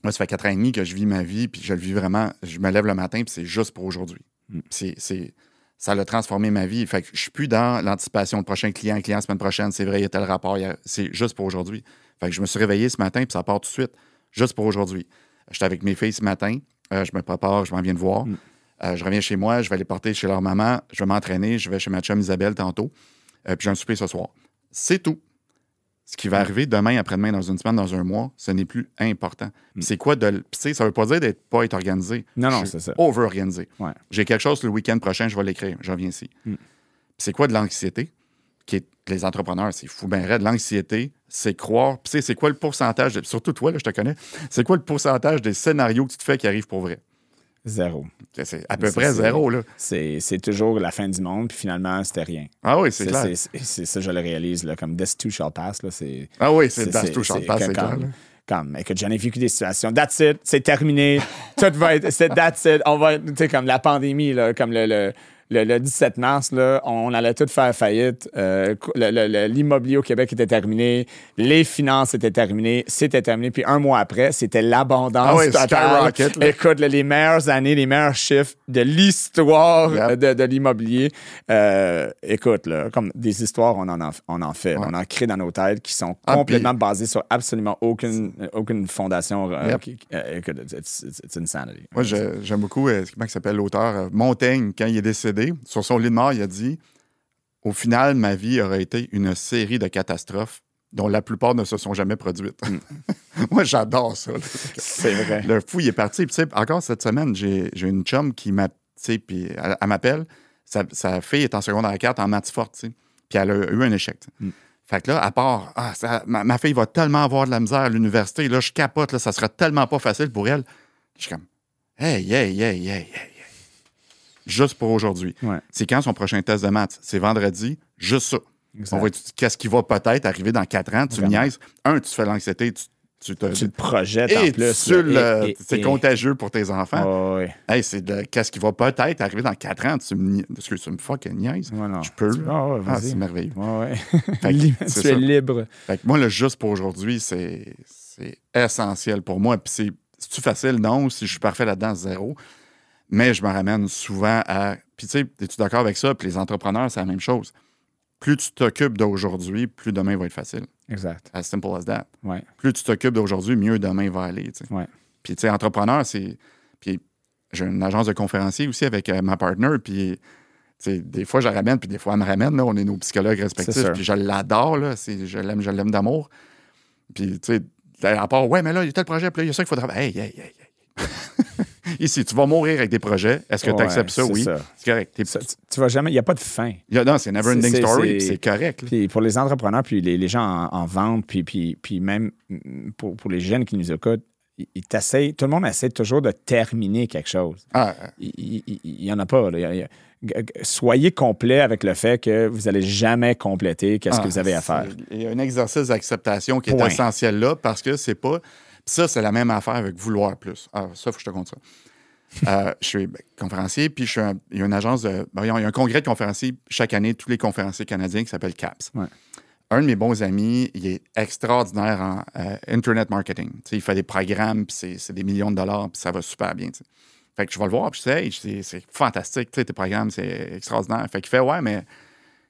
Speaker 2: moi, ça fait quatre ans et demi que je vis ma vie, puis je le vis vraiment. Je me lève le matin, puis c'est juste pour aujourd'hui.
Speaker 1: Hmm.
Speaker 2: C'est, ça a transformé ma vie. Fait que je suis plus dans l'anticipation de prochain client, client semaine prochaine, c'est vrai, il y a tel rapport. C'est juste pour aujourd'hui. Fait que je me suis réveillé ce matin, puis ça part tout de suite, juste pour aujourd'hui. J'étais avec mes filles ce matin, euh, je me prépare, je m'en viens de voir.
Speaker 1: Mm.
Speaker 2: Euh, je reviens chez moi, je vais les porter chez leur maman, je vais m'entraîner, je vais chez ma chum Isabelle tantôt, euh, puis j'ai un souper ce soir. C'est tout. Ce qui va arriver demain, après-demain, dans une semaine, dans un mois, ce n'est plus important. Puis C'est quoi de. Tu ça veut pas dire d'être pas être organisé.
Speaker 1: Non, non, c'est ça.
Speaker 2: Over-organisé.
Speaker 1: Ouais.
Speaker 2: J'ai quelque chose le week-end prochain, je vais l'écrire. Je reviens ici.
Speaker 1: Mm.
Speaker 2: Puis c'est quoi de l'anxiété? Qui est les entrepreneurs, c'est fou ben raide. L'anxiété, c'est croire. Puis tu sais, c'est quoi le pourcentage, de- surtout toi, là, je te connais, c'est quoi le pourcentage des scénarios que tu te fais qui arrivent pour vrai?
Speaker 1: Zéro.
Speaker 2: C'est à peu près zéro, là.
Speaker 1: C'est toujours la fin du monde, puis finalement, c'était rien.
Speaker 2: Ah oui, c'est clair.
Speaker 1: c'est- ça, je le réalise, là, comme This too shall pass. Là, c'est,
Speaker 2: Ah oui, c'est tout
Speaker 1: c'est-
Speaker 2: champ passe, c'est
Speaker 1: comme-
Speaker 2: clair. là.
Speaker 1: Comme, écoute, j'en ai vécu des situations. That's it, c'est terminé. Tout va être. C'est that's it. On va. Tu sais, comme la pandémie, là, comme le. le le, le 17 mars, là, on allait tout faire faillite. Euh, L'immobilier au Québec était terminé. Les finances étaient terminées. C'était terminé. Puis un mois après, c'était l'abondance
Speaker 2: Ah oui,
Speaker 1: totale.
Speaker 2: skyrocket, là.
Speaker 1: Écoute, là, les meilleures années, les meilleurs chiffres de l'histoire
Speaker 2: Yep.
Speaker 1: de, de l'immobilier. Euh, écoute, là, comme des histoires, on en, en- on en fait. On en crée dans nos têtes qui sont
Speaker 2: Ah,
Speaker 1: complètement basées sur absolument aucune, aucune fondation. euh,
Speaker 2: Yep.
Speaker 1: euh, écoute, it's, it's- it's insanity.
Speaker 2: Moi, j'aime beaucoup, comment il s'appelle l'auteur, Montaigne, quand il est décédé, sur son lit de mort, il a dit Au final, ma vie aurait été une série de catastrophes dont la plupart ne se sont jamais produites. Moi, j'adore ça.
Speaker 1: C'est vrai.
Speaker 2: Le fou, il est parti. Puis, encore cette semaine, j'ai une chum qui m'a. tu sais, Puis elle, elle m'appelle. Sa, sa fille est en secondaire 4 en maths forte. Puis elle a eu un échec. sais. Fait que là, à part, ah, ça- ma, ma fille va tellement avoir de la misère à l'université. Là, je capote. Là, ça sera tellement pas facile pour elle. Je suis comme, hey, hey, hey, hey, hey. Juste pour aujourd'hui.
Speaker 1: Ouais.
Speaker 2: C'est quand son prochain test de maths? C'est vendredi. Juste ça.
Speaker 1: Exact.
Speaker 2: On va qu'est-ce qui va peut-être arriver dans quatre ans? Tu me
Speaker 1: Vraiment.
Speaker 2: niaises. Un, tu te fais l'anxiété, tu, tu te.
Speaker 1: Tu le projettes
Speaker 2: et
Speaker 1: en plus.
Speaker 2: tu
Speaker 1: là,
Speaker 2: le-
Speaker 1: et- et-
Speaker 2: c'est contagieux pour tes enfants.
Speaker 1: Oh, ouais.
Speaker 2: Hey, c'est de qu'est-ce qui va peut-être arriver dans quatre ans? Tu me, que tu me fucking niaises.
Speaker 1: Non.
Speaker 2: Je peux.
Speaker 1: Ah,
Speaker 2: Ah,
Speaker 1: vas-y.
Speaker 2: c'est merveilleux.
Speaker 1: Ouais,
Speaker 2: que
Speaker 1: tu es libre.
Speaker 2: Fait que moi, le juste pour aujourd'hui, c'est essentiel pour moi. Puis c'est c'est-tu facile? Non. Si je suis parfait là-dedans, zéro. Mais je me ramène souvent à. Puis tu sais, es-tu d'accord avec ça? Puis les entrepreneurs, c'est la même chose. Plus tu t'occupes d'aujourd'hui, plus demain va être facile.
Speaker 1: Exact.
Speaker 2: As simple as that.
Speaker 1: Ouais.
Speaker 2: Plus tu t'occupes d'aujourd'hui, mieux demain va aller. tu sais.
Speaker 1: Ouais.
Speaker 2: Puis, tu sais, entrepreneur, c'est. Puis, j'ai une agence de conférencier aussi avec euh, ma partner. Puis, des fois, je la ramène, puis des fois, elle me ramène. Là, on est nos psychologues respectifs. Puis, je l'adore. Je l'aime, je l'aime d'amour. Puis, tu sais, à part, ouais, mais là, il y a tel projet, puis là, il y a ça qu'il faudra. Hey, hey, hey, hey. Ici, tu vas mourir avec des projets. Est-ce que tu acceptes ça? Oui. C'est correct.
Speaker 1: Ça, tu, vas jamais. Il n'y a pas de fin.
Speaker 2: il a- non, c'est never ending story,
Speaker 1: c'est-
Speaker 2: correct.
Speaker 1: Puis pour les entrepreneurs, puis les, les gens en, en vente, puis, puis, puis même mm, pour, pour les jeunes qui nous écoutent, ils, ils t'essayent- tout le monde essaie toujours de terminer quelque chose.
Speaker 2: Ah,
Speaker 1: Il n'y en a pas. là. Il il soyez complet avec le fait que vous n'allez jamais compléter qu'est-ce que
Speaker 2: Ah,
Speaker 1: vous avez à faire.
Speaker 2: Il y a un exercice d'acceptation qui est essentiel là parce que c'est pas. Ça, c'est la même affaire avec vouloir plus. Ah, ça, faut que je te compte ça. Euh, je suis conférencier, puis je suis un- il y a une agence de. ben, il y a un congrès de conférenciers chaque année, tous les conférenciers canadiens qui s'appelle CAPS.
Speaker 1: Ouais.
Speaker 2: Un de mes bons amis, il est extraordinaire en euh, Internet marketing. Il fait des programmes, puis c'est- des millions de dollars, puis ça va super bien. tu sais. Fait que je vais le voir, puis je sais, hey, c'est fantastique, tes programmes, c'est extraordinaire. Fait qu'il fait, ouais, mais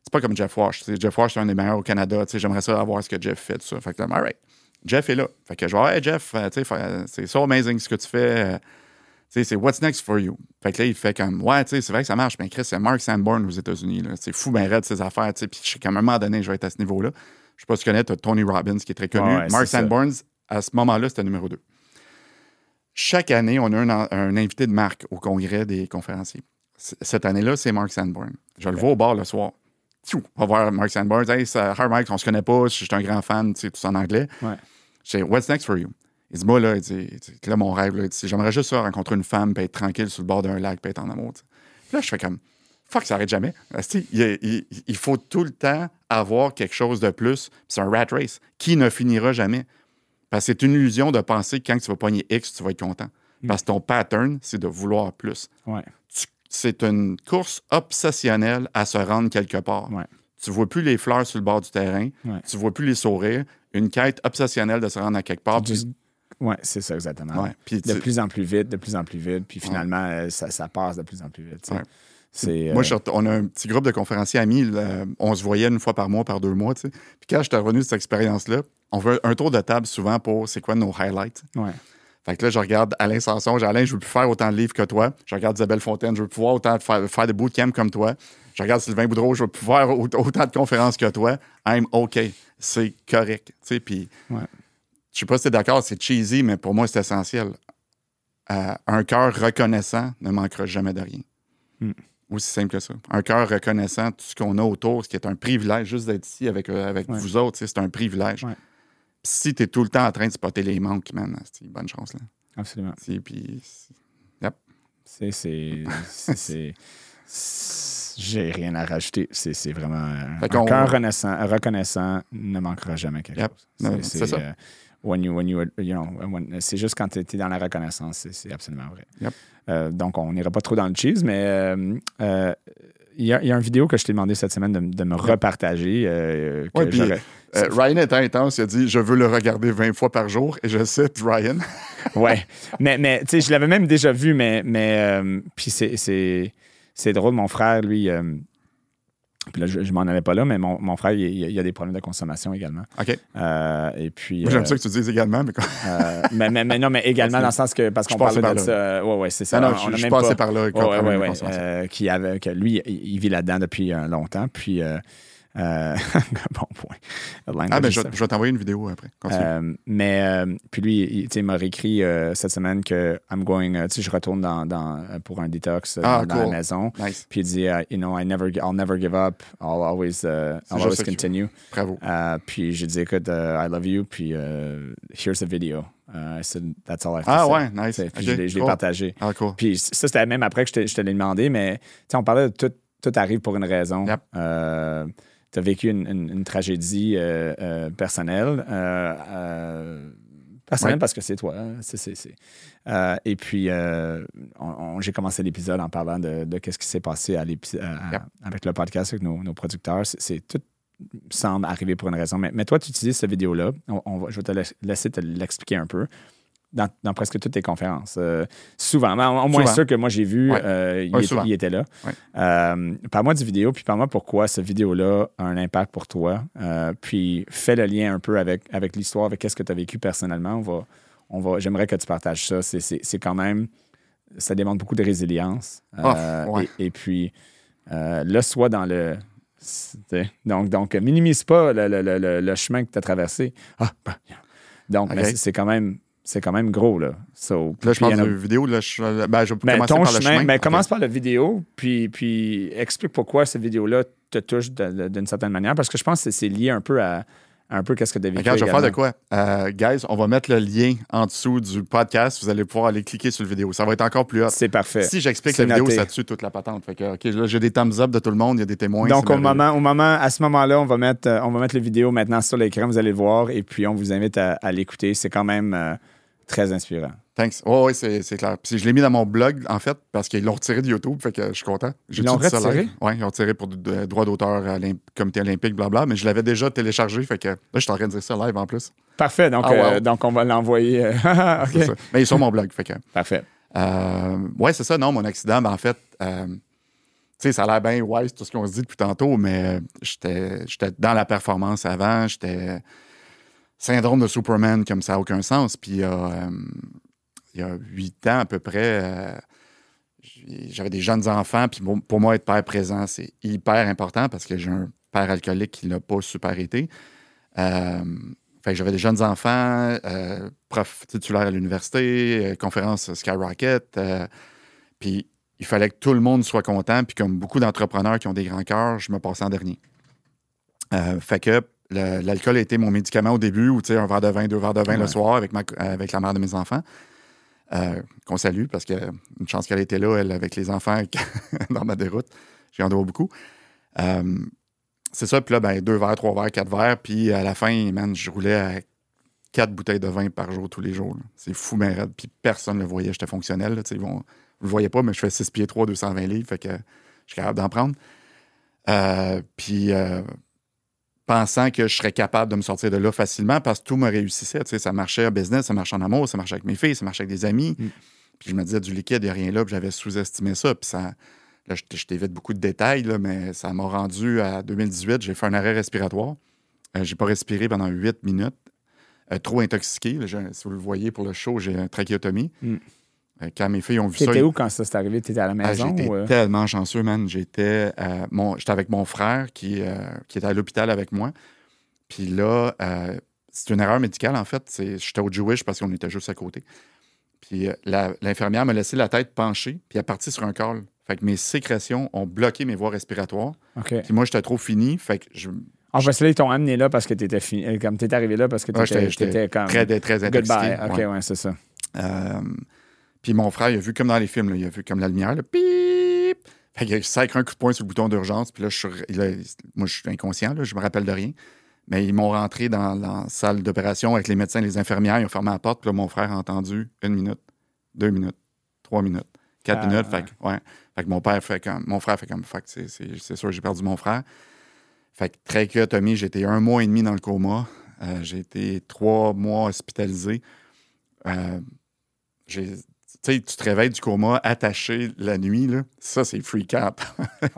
Speaker 2: c'est pas comme Jeff Wash. Jeff Wash, c'est un des meilleurs au Canada. J'aimerais ça avoir ce que Jeff fait, tout ça. Fait que, all right. Jeff est là. Fait que je vais, hey, Jeff, euh, fait- c'est so amazing ce que tu fais. euh, c'est what's next for you. Fait que là, il fait comme, ouais, tu sais, c'est vrai que ça marche, mais Chris, c'est Mark Sanborn aux États-Unis. C'est fou, ben raide, ses affaires. Puis je sais qu'à un moment donné, je vais être à ce niveau-là. Je sais pas si tu connais, tu as Tony Robbins qui est très connu.
Speaker 1: Ouais,
Speaker 2: Mark
Speaker 1: ça.
Speaker 2: Sanborn, à ce moment-là, c'était numéro 2. Chaque année, on a un, un invité de marque au congrès des conférenciers. Cette année-là, c'est Mark Sanborn. Je le vois au bar le soir. On va voir Mark Sanborn. Hey, ça, Mark, on se connaît pas, je suis un grand fan, tu sais, tout en anglais.
Speaker 1: Ouais.
Speaker 2: Je dis, What's next for you? Il dit, moi, là, il dit, là, mon rêve, là, j'aimerais juste ça, rencontrer une femme, puis être tranquille sur le bord d'un lac, puis être en amour. Puis là, je fais comme, fuck, ça arrête jamais. Il, il- il faut tout le temps avoir quelque chose de plus. C'est un rat race qui ne finira jamais. Parce que c'est une illusion de penser que quand tu vas pogner X, tu vas être content. Parce que ton pattern, c'est de vouloir plus.
Speaker 1: Ouais.
Speaker 2: C'est une course obsessionnelle à se rendre quelque part.
Speaker 1: Ouais.
Speaker 2: Tu vois plus les fleurs sur le bord du terrain,
Speaker 1: Ouais.
Speaker 2: tu vois plus les sourires. Une quête obsessionnelle de se rendre à quelque part. puis-
Speaker 1: Ouais, c'est ça, exactement.
Speaker 2: Ouais, puis
Speaker 1: de
Speaker 2: tu-
Speaker 1: plus en plus vite, de plus en plus vite, puis finalement, euh, ça, ça passe de plus en plus vite.
Speaker 2: Moi,
Speaker 1: euh,
Speaker 2: je on a un petit groupe de conférenciers amis. là, on se voyait une fois par mois, par deux mois. tu sais. Puis quand j'étais revenu de cette expérience-là, on veut un tour de table souvent pour c'est quoi nos highlights.
Speaker 1: ouais.
Speaker 2: Fait que là, je regarde Alain Sanson, j'ai Alain, je veux plus faire autant de livres que toi. Je regarde Isabelle Fontaine, je veux pouvoir autant de faire, faire des bootcamps comme toi. Je regarde Sylvain Boudreau, je veux pouvoir faire autant de conférences que toi. I'm OK. C'est correct. Tu sais, puis
Speaker 1: Ouais.
Speaker 2: je sais pas si tu es d'accord, c'est cheesy, mais pour moi, c'est essentiel. Euh, un cœur reconnaissant ne manquera jamais de rien.
Speaker 1: Hmm.
Speaker 2: Aussi simple que ça. Un cœur reconnaissant, tout ce qu'on a autour, ce qui est un privilège, juste d'être ici avec, euh, avec
Speaker 1: Ouais.
Speaker 2: vous autres, c'est un privilège.
Speaker 1: Ouais.
Speaker 2: Si tu es tout le temps en train de spotter les manques, man, c'est une bonne chance. Là.
Speaker 1: Absolument.
Speaker 2: Puis,
Speaker 1: C'est. c'est- J'ai rien à rajouter. C'est vraiment. un cœur reconnaissant ne manquera jamais quelque
Speaker 2: Yep.
Speaker 1: chose.
Speaker 2: C'est ça.
Speaker 1: euh, when you, when you, you know, c'est juste quand tu es dans la reconnaissance, c'est- c'est absolument vrai.
Speaker 2: Yep.
Speaker 1: Euh, donc, on n'ira pas trop dans le cheese, mais euh, il y, a, il y a une vidéo que je t'ai demandé cette semaine de, de me repartager. euh, que
Speaker 2: Ouais, euh, Ryan était intense, il a dit Je veux le regarder 20 fois par jour. Et je cite Ryan.
Speaker 1: Ouais. mais, mais tu sais, je l'avais même déjà vu, mais, mais euh, puis c'est, c'est, c'est drôle, mon frère, lui, euh, puis là, je, je m'en allais pas là, mais mon, mon frère, il, a des problèmes de consommation également.
Speaker 2: OK.
Speaker 1: Euh, et puis.
Speaker 2: J'aime
Speaker 1: euh,
Speaker 2: ça que tu dises également, mais quoi?
Speaker 1: euh, mais, mais, mais non, mais également dans le sens que, parce qu'on parlait de ça. Ouais, ouais, c'est ça.
Speaker 2: Non, non,
Speaker 1: on-
Speaker 2: je, suis
Speaker 1: même
Speaker 2: passé
Speaker 1: pas-
Speaker 2: par là. consommation.
Speaker 1: euh, qui avait, que lui, il, il vit là-dedans depuis longtemps. Puis, euh, euh, bon point.
Speaker 2: Ah,
Speaker 1: Language
Speaker 2: ben,
Speaker 1: is
Speaker 2: je, je vais t'envoyer une vidéo après. Continue.
Speaker 1: euh, mais euh, puis lui, il, il m'a réécrit euh, cette semaine que I'm going, euh, tu sais, je retourne dans, dans, euh, pour un détox euh,
Speaker 2: Ah,
Speaker 1: dans,
Speaker 2: cool.
Speaker 1: la maison.
Speaker 2: nice.
Speaker 1: Puis il dit, uh, you know, I never, I'll never give up. I'll always, uh, I'll always continue.
Speaker 2: Bravo.
Speaker 1: Euh, puis j'ai dit, écoute, uh, I love you. Puis uh, here's a video. Uh, I said, that's all I have
Speaker 2: Ah, ouais, nice.
Speaker 1: Puis
Speaker 2: Ok,
Speaker 1: je l'ai-
Speaker 2: cool.
Speaker 1: partagé.
Speaker 2: Ah, cool.
Speaker 1: Puis ça, c'était même après que je te, je te l'ai demandé, mais on parlait de tout, tout arrive pour une raison.
Speaker 2: Yep.
Speaker 1: Tu as vécu une, une- une tragédie euh, euh, personnelle. euh, personnelle
Speaker 2: Ouais.
Speaker 1: parce que c'est toi. hein, et puis, j'ai commencé l'épisode en parlant de, de ce qui s'est passé à l'épi- à- à-
Speaker 2: Yep.
Speaker 1: avec le podcast, avec nos, nos producteurs. C'est, tout semble arriver pour une raison. Mais, mais toi, tu utilises cette vidéo-là. On, on va, je vais te la- laisser te l'expliquer un peu. Dans, dans presque toutes tes conférences. Euh, souvent, mais au moins ceux que moi j'ai vu,
Speaker 2: Ouais.
Speaker 1: euh, il,
Speaker 2: Ouais,
Speaker 1: était-
Speaker 2: souvent.
Speaker 1: il était là.
Speaker 2: Ouais.
Speaker 1: Euh, Parle-moi du vidéo, puis parle-moi pourquoi cette vidéo-là a un impact pour toi. Euh, puis fais le lien un peu avec, avec l'histoire, avec ce que tu as vécu personnellement. On va, on va, J'aimerais que tu partages ça. C'est- C'est c'est quand même. Ça demande beaucoup de résilience.
Speaker 2: Ah, ouais.
Speaker 1: et, et puis, euh, là, soit dans le. Donc, donc, minimise pas le, le- le- le- le chemin que tu as traversé. Ah, bah. Donc, mais c'est quand même. C'est quand même gros, là. So,
Speaker 2: Là, je parle de vidéo. Là, je, ben, je vais
Speaker 1: mais
Speaker 2: commencer
Speaker 1: ton
Speaker 2: par le
Speaker 1: chemin, mais
Speaker 2: Ok.
Speaker 1: commence par la vidéo, puis, puis explique pourquoi cette vidéo-là te touche d'une certaine manière, parce que je pense que c'est lié un peu à, un peu qu'est-ce que vécu.
Speaker 2: Regarde, je vais faire de quoi? Euh, guys, on va mettre le lien en dessous du podcast. Vous allez pouvoir aller cliquer sur la vidéo. Ça va être encore plus hot.
Speaker 1: C'est parfait.
Speaker 2: Si j'explique la vidéo, ça tue toute la patente. Fait que, OK, là, j'ai des thumbs up de tout le monde. Il y a des témoins.
Speaker 1: Donc, au moment, au moment, à ce moment-là, on va mettre, euh, on va mettre les vidéos maintenant sur l'écran, vous allez le voir, et puis on vous invite à, à l'écouter. C'est quand même euh, très inspirant.
Speaker 2: Thanks. Oui, oui, c'est clair. Puis je l'ai mis dans mon blog, en fait, parce qu'ils l'ont retiré de YouTube. Fait que je suis content.
Speaker 1: Ils l'ont retiré?
Speaker 2: Oui, ils l'ont retiré pour droit d'auteur comité olympique, blabla. Mais je l'avais déjà téléchargé. Fait que là, je suis en train de dire ça live en plus.
Speaker 1: Parfait. Donc,
Speaker 2: Ah, wow.
Speaker 1: euh, donc on va l'envoyer. euh, OK.
Speaker 2: C'est ça. Mais il est sur mon blog. Fait que.
Speaker 1: Parfait.
Speaker 2: Euh, ouais, c'est ça, non, mon accident, ben, en fait, euh, tu sais, ça a l'air bien wise, tout ce qu'on se dit depuis tantôt, mais j'étais j'étais dans la performance avant, j'étais syndrome de Superman comme ça n'a aucun sens. Puis il y a, euh, huit ans à peu près, euh, j'avais des jeunes enfants, puis pour moi, être père présent, c'est hyper important parce que j'ai un père alcoolique qui n'a pas super été. Euh, j'avais des jeunes enfants, euh, prof titulaire à l'université, conférence Skyrocket. puis il fallait que tout le monde soit content. Puis comme beaucoup d'entrepreneurs qui ont des grands cœurs, je me passais en dernier. Fait que l'alcool a été mon médicament au début, ou un verre de vin, deux verres de vin
Speaker 1: Ouais.
Speaker 2: le soir avec, ma, avec la mère de mes enfants. euh, qu'on salue parce que une chance qu'elle était là, elle, avec les enfants dans ma déroute. J'y en dois beaucoup. Euh, c'est ça, puis là, ben, deux verres, trois verres, quatre verres, puis à la fin, man, je roulais à quatre bouteilles de vin par jour tous les jours. C'est fou, mais raide. Puis personne ne le voyait, j'étais fonctionnel. Là, vont, vous le voyez pas, mais je fais 6 pieds 3, 220 livres, fait que je suis capable d'en prendre. Euh, puis pensant que je serais capable de me sortir de là facilement parce que tout me réussissait. Tu sais, ça marchait en business, ça marchait en amour, ça marchait avec mes filles, ça marchait avec des amis.
Speaker 1: Mm.
Speaker 2: Puis je me disais, du liquide, il n'y a rien là, puis j'avais sous-estimé ça. Puis ça, là, je, t'évite beaucoup de détails, là, mais ça m'a rendu à 2018, j'ai fait un arrêt respiratoire. Euh, j'ai pas respiré pendant 8 minutes. euh, trop intoxiqué. Là, si vous le voyez pour le show, j'ai une trachéotomie.
Speaker 1: Mm.
Speaker 2: Euh, quand mes filles ont vu ça,
Speaker 1: T'étais où quand ça s'est arrivé? T'étais à la
Speaker 2: ah,
Speaker 1: maison?
Speaker 2: j'étais
Speaker 1: ou, euh?
Speaker 2: tellement chanceux, man. J'étais euh, mon, j'étais avec mon frère qui, euh, qui était à l'hôpital avec moi. Puis là, euh, c'est une erreur médicale, en fait. C'est- J'étais au Jewish parce qu'on était juste à côté. Puis la- l'infirmière m'a laissé la tête penchée, puis elle est partie sur un col. Fait que mes sécrétions ont bloqué mes voies respiratoires. Puis moi, j'étais trop fini. Fait que je,
Speaker 1: En fait, là, ils t'ont amené là parce que t'étais fini. Comme t'étais arrivé là parce que t'étais
Speaker 2: j'étais- j'étais
Speaker 1: t'étais comme.
Speaker 2: très, très intoxiqué.
Speaker 1: Goodbye. OK,
Speaker 2: Ouais.
Speaker 1: ouais, c'est ça.
Speaker 2: Euh, puis mon frère, il a vu comme dans les films, là, il a vu comme la lumière, le pip. Fait qu'il a sacré un coup de poing sur le bouton d'urgence. Puis là, je suis, moi, je suis inconscient, là, je me rappelle de rien. Mais ils m'ont rentré dans la salle d'opération avec les médecins et les infirmières. Ils ont fermé la porte. Puis là, mon frère a entendu une minute, deux minutes, trois minutes, quatre
Speaker 1: Ah,
Speaker 2: minutes. Fait que, ouais. Fait que mon père fait comme. Mon frère fait comme. Fait que c'est, c'est, c'est sûr, j'ai perdu mon frère. Fait que trachéotomie, j'ai été un mois et demi dans le coma. Euh, j'ai été trois mois hospitalisé. Euh, j'ai- tu sais, tu te réveilles du coma attaché la nuit, là. Ça, c'est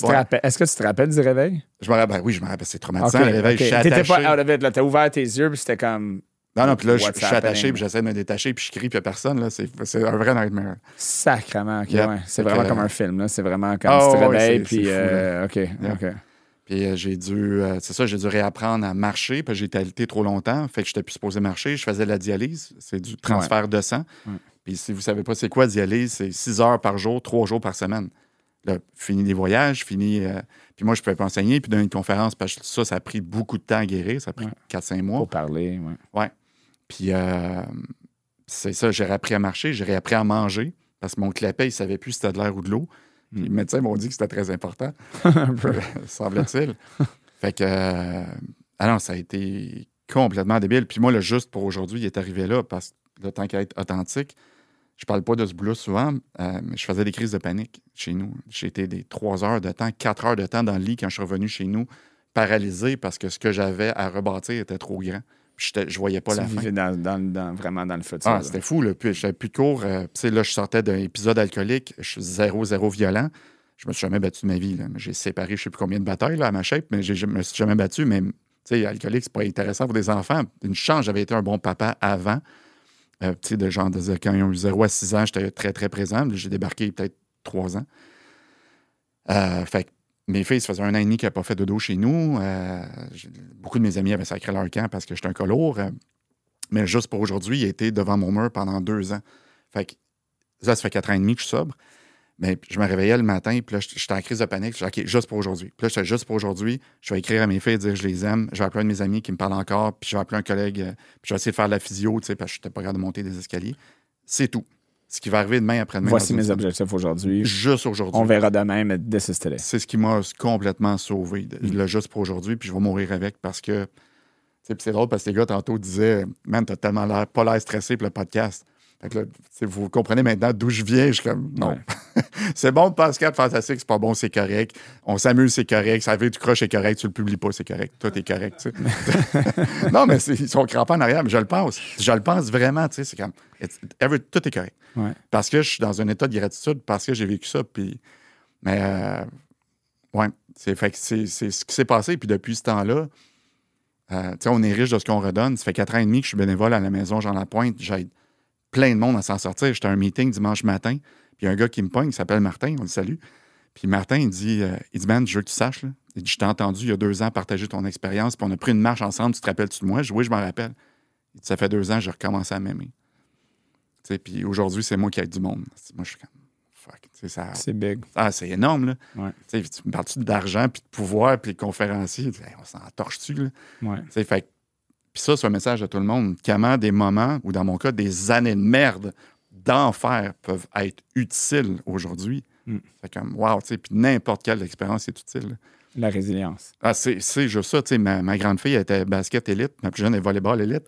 Speaker 1: te
Speaker 2: boy.
Speaker 1: rappelles- Est-ce que tu te rappelles du réveil?
Speaker 2: je me rappelle, oui, je me rappelle, c'est traumatisant. le réveil,
Speaker 1: OK.
Speaker 2: je suis
Speaker 1: T'étais
Speaker 2: attaché.
Speaker 1: pas out of it, là. T'as ouvert tes yeux, puis c'était comme
Speaker 2: Non, non, puis là, je, suis attaché, puis j'essaie de me détacher, puis je crie, puis il n'y a personne. Là. C'est, un vrai nightmare.
Speaker 1: sacrement. OK,
Speaker 2: Yep.
Speaker 1: ouais. C'est vraiment
Speaker 2: que-
Speaker 1: comme un film, là. C'est vraiment comme
Speaker 2: Ah,
Speaker 1: tu te réveilles, puis. euh, OK, OK.
Speaker 2: Puis euh, j'ai dû, euh, c'est ça, j'ai dû réapprendre à marcher, puis j'ai été alité trop longtemps, fait que je n'étais plus supposé marcher. Je faisais de la dialyse, c'est du transfert de sang.
Speaker 1: Ouais.
Speaker 2: Puis si vous ne savez pas c'est quoi dialyse, c'est 6 heures par jour, 3 jours par semaine. Là, fini les voyages, fini. euh, puis moi, je ne pouvais pas enseigner, puis donner une conférence, parce que ça, ça a pris beaucoup de temps à guérir, ça a pris
Speaker 1: Ouais.
Speaker 2: 4-5 mois.
Speaker 1: Pour parler, ouais.
Speaker 2: Puis euh, c'est ça, j'ai réappris à marcher, j'ai réappris à manger, parce que mon clapet, il ne savait plus si c'était de l'air ou de l'eau. Puis
Speaker 1: Mm.
Speaker 2: les médecins m'ont dit que c'était très important. Semble-t-il. fait que, euh, ah non, ça a été complètement débile. Puis moi, le juste pour aujourd'hui, il est arrivé là parce que le temps qu'à être authentique, je parle pas de ce boulot souvent, euh, mais je faisais des crises de panique chez nous. J'ai été des trois heures de temps, quatre heures de temps dans le lit quand je suis revenu chez nous, paralysé parce que ce que j'avais à rebâtir était trop grand. Puis j'étais- je voyais pas
Speaker 1: tu
Speaker 2: la fin.
Speaker 1: dans, dans- dans- vraiment dans le futur.
Speaker 2: Ah,
Speaker 1: là.
Speaker 2: c'était fou, là. Puis j'avais plus de cours. Euh, là, je sortais d'un épisode alcoolique. Je suis zéro, zéro violent. Je me suis jamais battu de ma vie. J'ai séparé je sais plus combien de batailles là, à ma shape, mais je me suis jamais battu. Mais, tu sais, alcoolique, c'est pas intéressant pour des enfants. Une chance, j'avais été un bon papa avant. Euh, tu sais, de genre, de- quand ils ont eu 0 à 6 ans, j'étais très, très présent. J'ai débarqué peut-être 3 ans. Euh, fait que mes filles, ça faisait un an et demi qu'elles n'avaient pas fait de dos chez nous. Euh, beaucoup de mes amis avaient sacré leur camp parce que j'étais un colour. Mais juste pour aujourd'hui, il a été devant mon mur pendant deux ans. Fait que ça, ça fait quatre ans et demi que je suis sobre. Mais je me réveillais le matin, puis là, j'étais en crise de panique. Je disais, OK, juste pour aujourd'hui. Puis là, j'étais juste pour aujourd'hui. Je vais écrire à mes filles, dire je les aime. Je vais appeler un de mes amis qui me parle encore, puis je vais appeler un collègue, euh, puis je vais essayer de faire de la physio, tu sais, parce que je n'étais pas capable de monter des escaliers. C'est tout. Ce qui va arriver demain après-demain.
Speaker 1: Voici mes objectifs aujourd'hui.
Speaker 2: Juste aujourd'hui.
Speaker 1: On verra demain, mais today.
Speaker 2: C'est ce qui m'a complètement sauvé,
Speaker 1: Mm.
Speaker 2: le juste pour aujourd'hui, puis je vais mourir avec parce que. C'est drôle parce que les gars, tantôt, disaient Man, t'as tellement l'air, pas l'air stressé pour le podcast. Fait là, vous comprenez maintenant d'où je viens. Je suis comme Non.
Speaker 1: Ouais.
Speaker 2: c'est bon de podcast fantastique, c'est pas bon, c'est correct. On s'amuse, c'est correct. Ça veut tu croches, c'est correct. Tu le publies pas, c'est correct. Toi, t'es correct. non, mais ils sont crampés en arrière, mais je le pense. Je le pense vraiment. tu sais, C'est comme every- tout est correct.
Speaker 1: Ouais.
Speaker 2: Parce que je suis dans un état de gratitude, parce que j'ai vécu ça. Puis, mais, euh, ouais, c'est, fait que c'est, c'est ce qui s'est passé. Puis depuis ce temps-là, euh, on est riche de ce qu'on redonne. Ça fait quatre ans et demi que je suis bénévole à la maison Jean Lapointe. J'aide plein de monde à s'en sortir. J'étais à un meeting dimanche matin, puis un gars qui me pogne, il s'appelle Martin, on le salue. Puis Martin, il dit, euh, il dit, man, je veux que tu saches, là. Il dit, je t'ai entendu il y a deux ans partager ton expérience, puis on a pris une marche ensemble, tu te rappelles-tu de moi? Je dis, oui, je m'en rappelle. Il dit, ça fait deux ans, j'ai recommencé à m'aimer. Tu sais, puis aujourd'hui, c'est moi qui aide du monde. Moi, je suis comme, fuck. Ça,
Speaker 1: C'est big.
Speaker 2: ah, c'est énorme, là.
Speaker 1: Ouais.
Speaker 2: Tu me parles-tu d'argent, puis de pouvoir, puis de conférencier? Hey, on s'en torche-tu, là?
Speaker 1: Ouais.
Speaker 2: Fait Puis ça, c'est un message à tout le monde. Comment des moments, ou dans mon cas, des années de merde, d'enfer peuvent être utiles aujourd'hui?
Speaker 1: Mm.
Speaker 2: C'est comme, wow, tu sais, puis n'importe quelle expérience est utile.
Speaker 1: La résilience.
Speaker 2: Ah, c'est c'est juste ça, tu sais, ma, ma grande fille elle était basket élite, ma plus jeune est volleyball élite,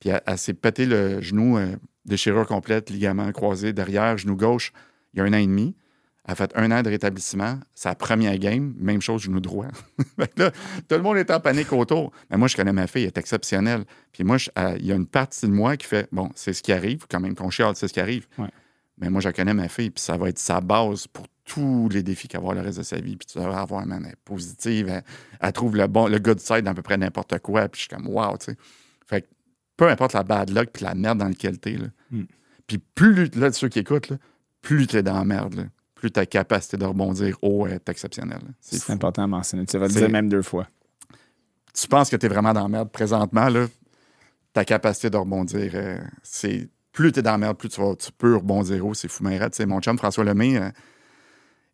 Speaker 2: puis elle, elle s'est pété le genou, euh, déchirure complète, ligament croisé derrière, genou gauche, il y a un an et demi. Elle a fait un an de rétablissement. Sa première game, même chose, genou droit. Là, tout le monde est en panique autour. Mais moi, je connais ma fille, elle est exceptionnelle. Puis moi, je- euh, il y a une partie de moi qui fait Bon, c'est ce qui arrive, quand même qu'on chiale, c'est ce qui arrive.
Speaker 1: Ouais.
Speaker 2: Mais moi, je connais ma fille, puis ça va être sa base pour tous les défis qu'elle va avoir le reste de sa vie. Puis tu vas avoir, man, elle est positive, elle, elle trouve le bon, le good side dans à peu près n'importe quoi. Puis je suis comme, wow, tu sais. Fait que peu importe la bad luck puis la merde dans laquelle t'es, là.
Speaker 1: Mm.
Speaker 2: Puis plus, là, ceux qui écoutent, là, plus t'es dans la merde, là, plus ta capacité de rebondir haut est exceptionnelle. C'est
Speaker 1: important à mentionner. Tu vas le dire même deux fois.
Speaker 2: Tu penses que t'es vraiment dans la merde présentement, là, ta capacité de rebondir, euh, c'est plus t'es dans la merde, plus tu, vas, tu peux rebondir haut. C'est fou, mais. Tu Mon chum François Lemay, euh,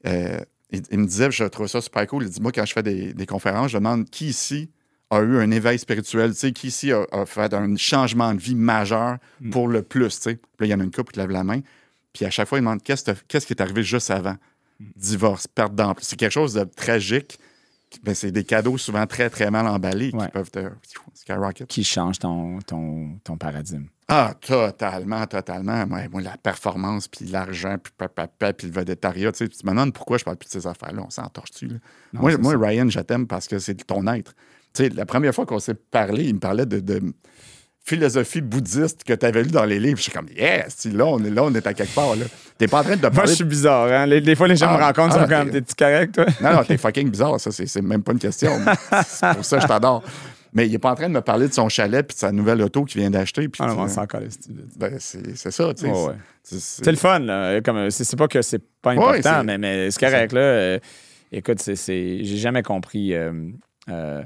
Speaker 2: euh, il, il me disait, je trouve ça super cool. Il dit Moi, quand je fais des, des conférences, je demande qui ici a eu un éveil spirituel, tu sais, qui ici a, a fait un changement de vie majeur
Speaker 1: Mm.
Speaker 2: pour le plus. tu sais. Puis là, il y en a une couple qui lève la main. Puis à chaque fois, il demande Qu'est-ce, que t'as- qu'est-ce qui est arrivé juste avant?
Speaker 1: Mm.
Speaker 2: Divorce, perte d'emploi. C'est quelque chose de tragique. Ben, c'est des cadeaux souvent très, très mal emballés
Speaker 1: Ouais.
Speaker 2: qui peuvent te skyrocket.
Speaker 1: Qui change ton, ton, ton paradigme.
Speaker 2: Ah, totalement, totalement. Moi, moi, la performance, puis l'argent, puis papa, puis le vedettariat. Tu sais, tu me demandes pourquoi je parle plus de ces affaires-là. On s'en torche-tu, là?
Speaker 1: Non,
Speaker 2: Moi, moi. Ryan, je t'aime parce que c'est ton être. Tu sais, la première fois qu'on s'est parlé, il me parlait de, de philosophie bouddhiste que tu avais lu dans les livres. Je suis comme, yes, là, on est là, on est à quelque part. là. T'es pas en train de te
Speaker 1: Moi,
Speaker 2: parler.
Speaker 1: je suis bizarre. Hein? Les- des fois, les gens
Speaker 2: Ah,
Speaker 1: me rencontrent,
Speaker 2: ah,
Speaker 1: ils sont comme
Speaker 2: t'es-
Speaker 1: T'es-tu correct, toi?
Speaker 2: Non, non, t'es fucking bizarre, ça, c'est c'est même pas une question. c'est pour ça que je t'adore. Mais il est pas en train de me parler de son chalet puis de sa nouvelle auto qu'il vient d'acheter. puis
Speaker 1: Ah non, on s'en c'est-
Speaker 2: ben, c'est c'est ça, tu sais.
Speaker 1: Ouais.
Speaker 2: C'est-
Speaker 1: le fun, là. Comme, c'est, pas que c'est pas important,
Speaker 2: Ouais,
Speaker 1: mais, mais c'est correct, là. Euh, écoute, c'est, c'est- j'ai jamais compris. euh, euh,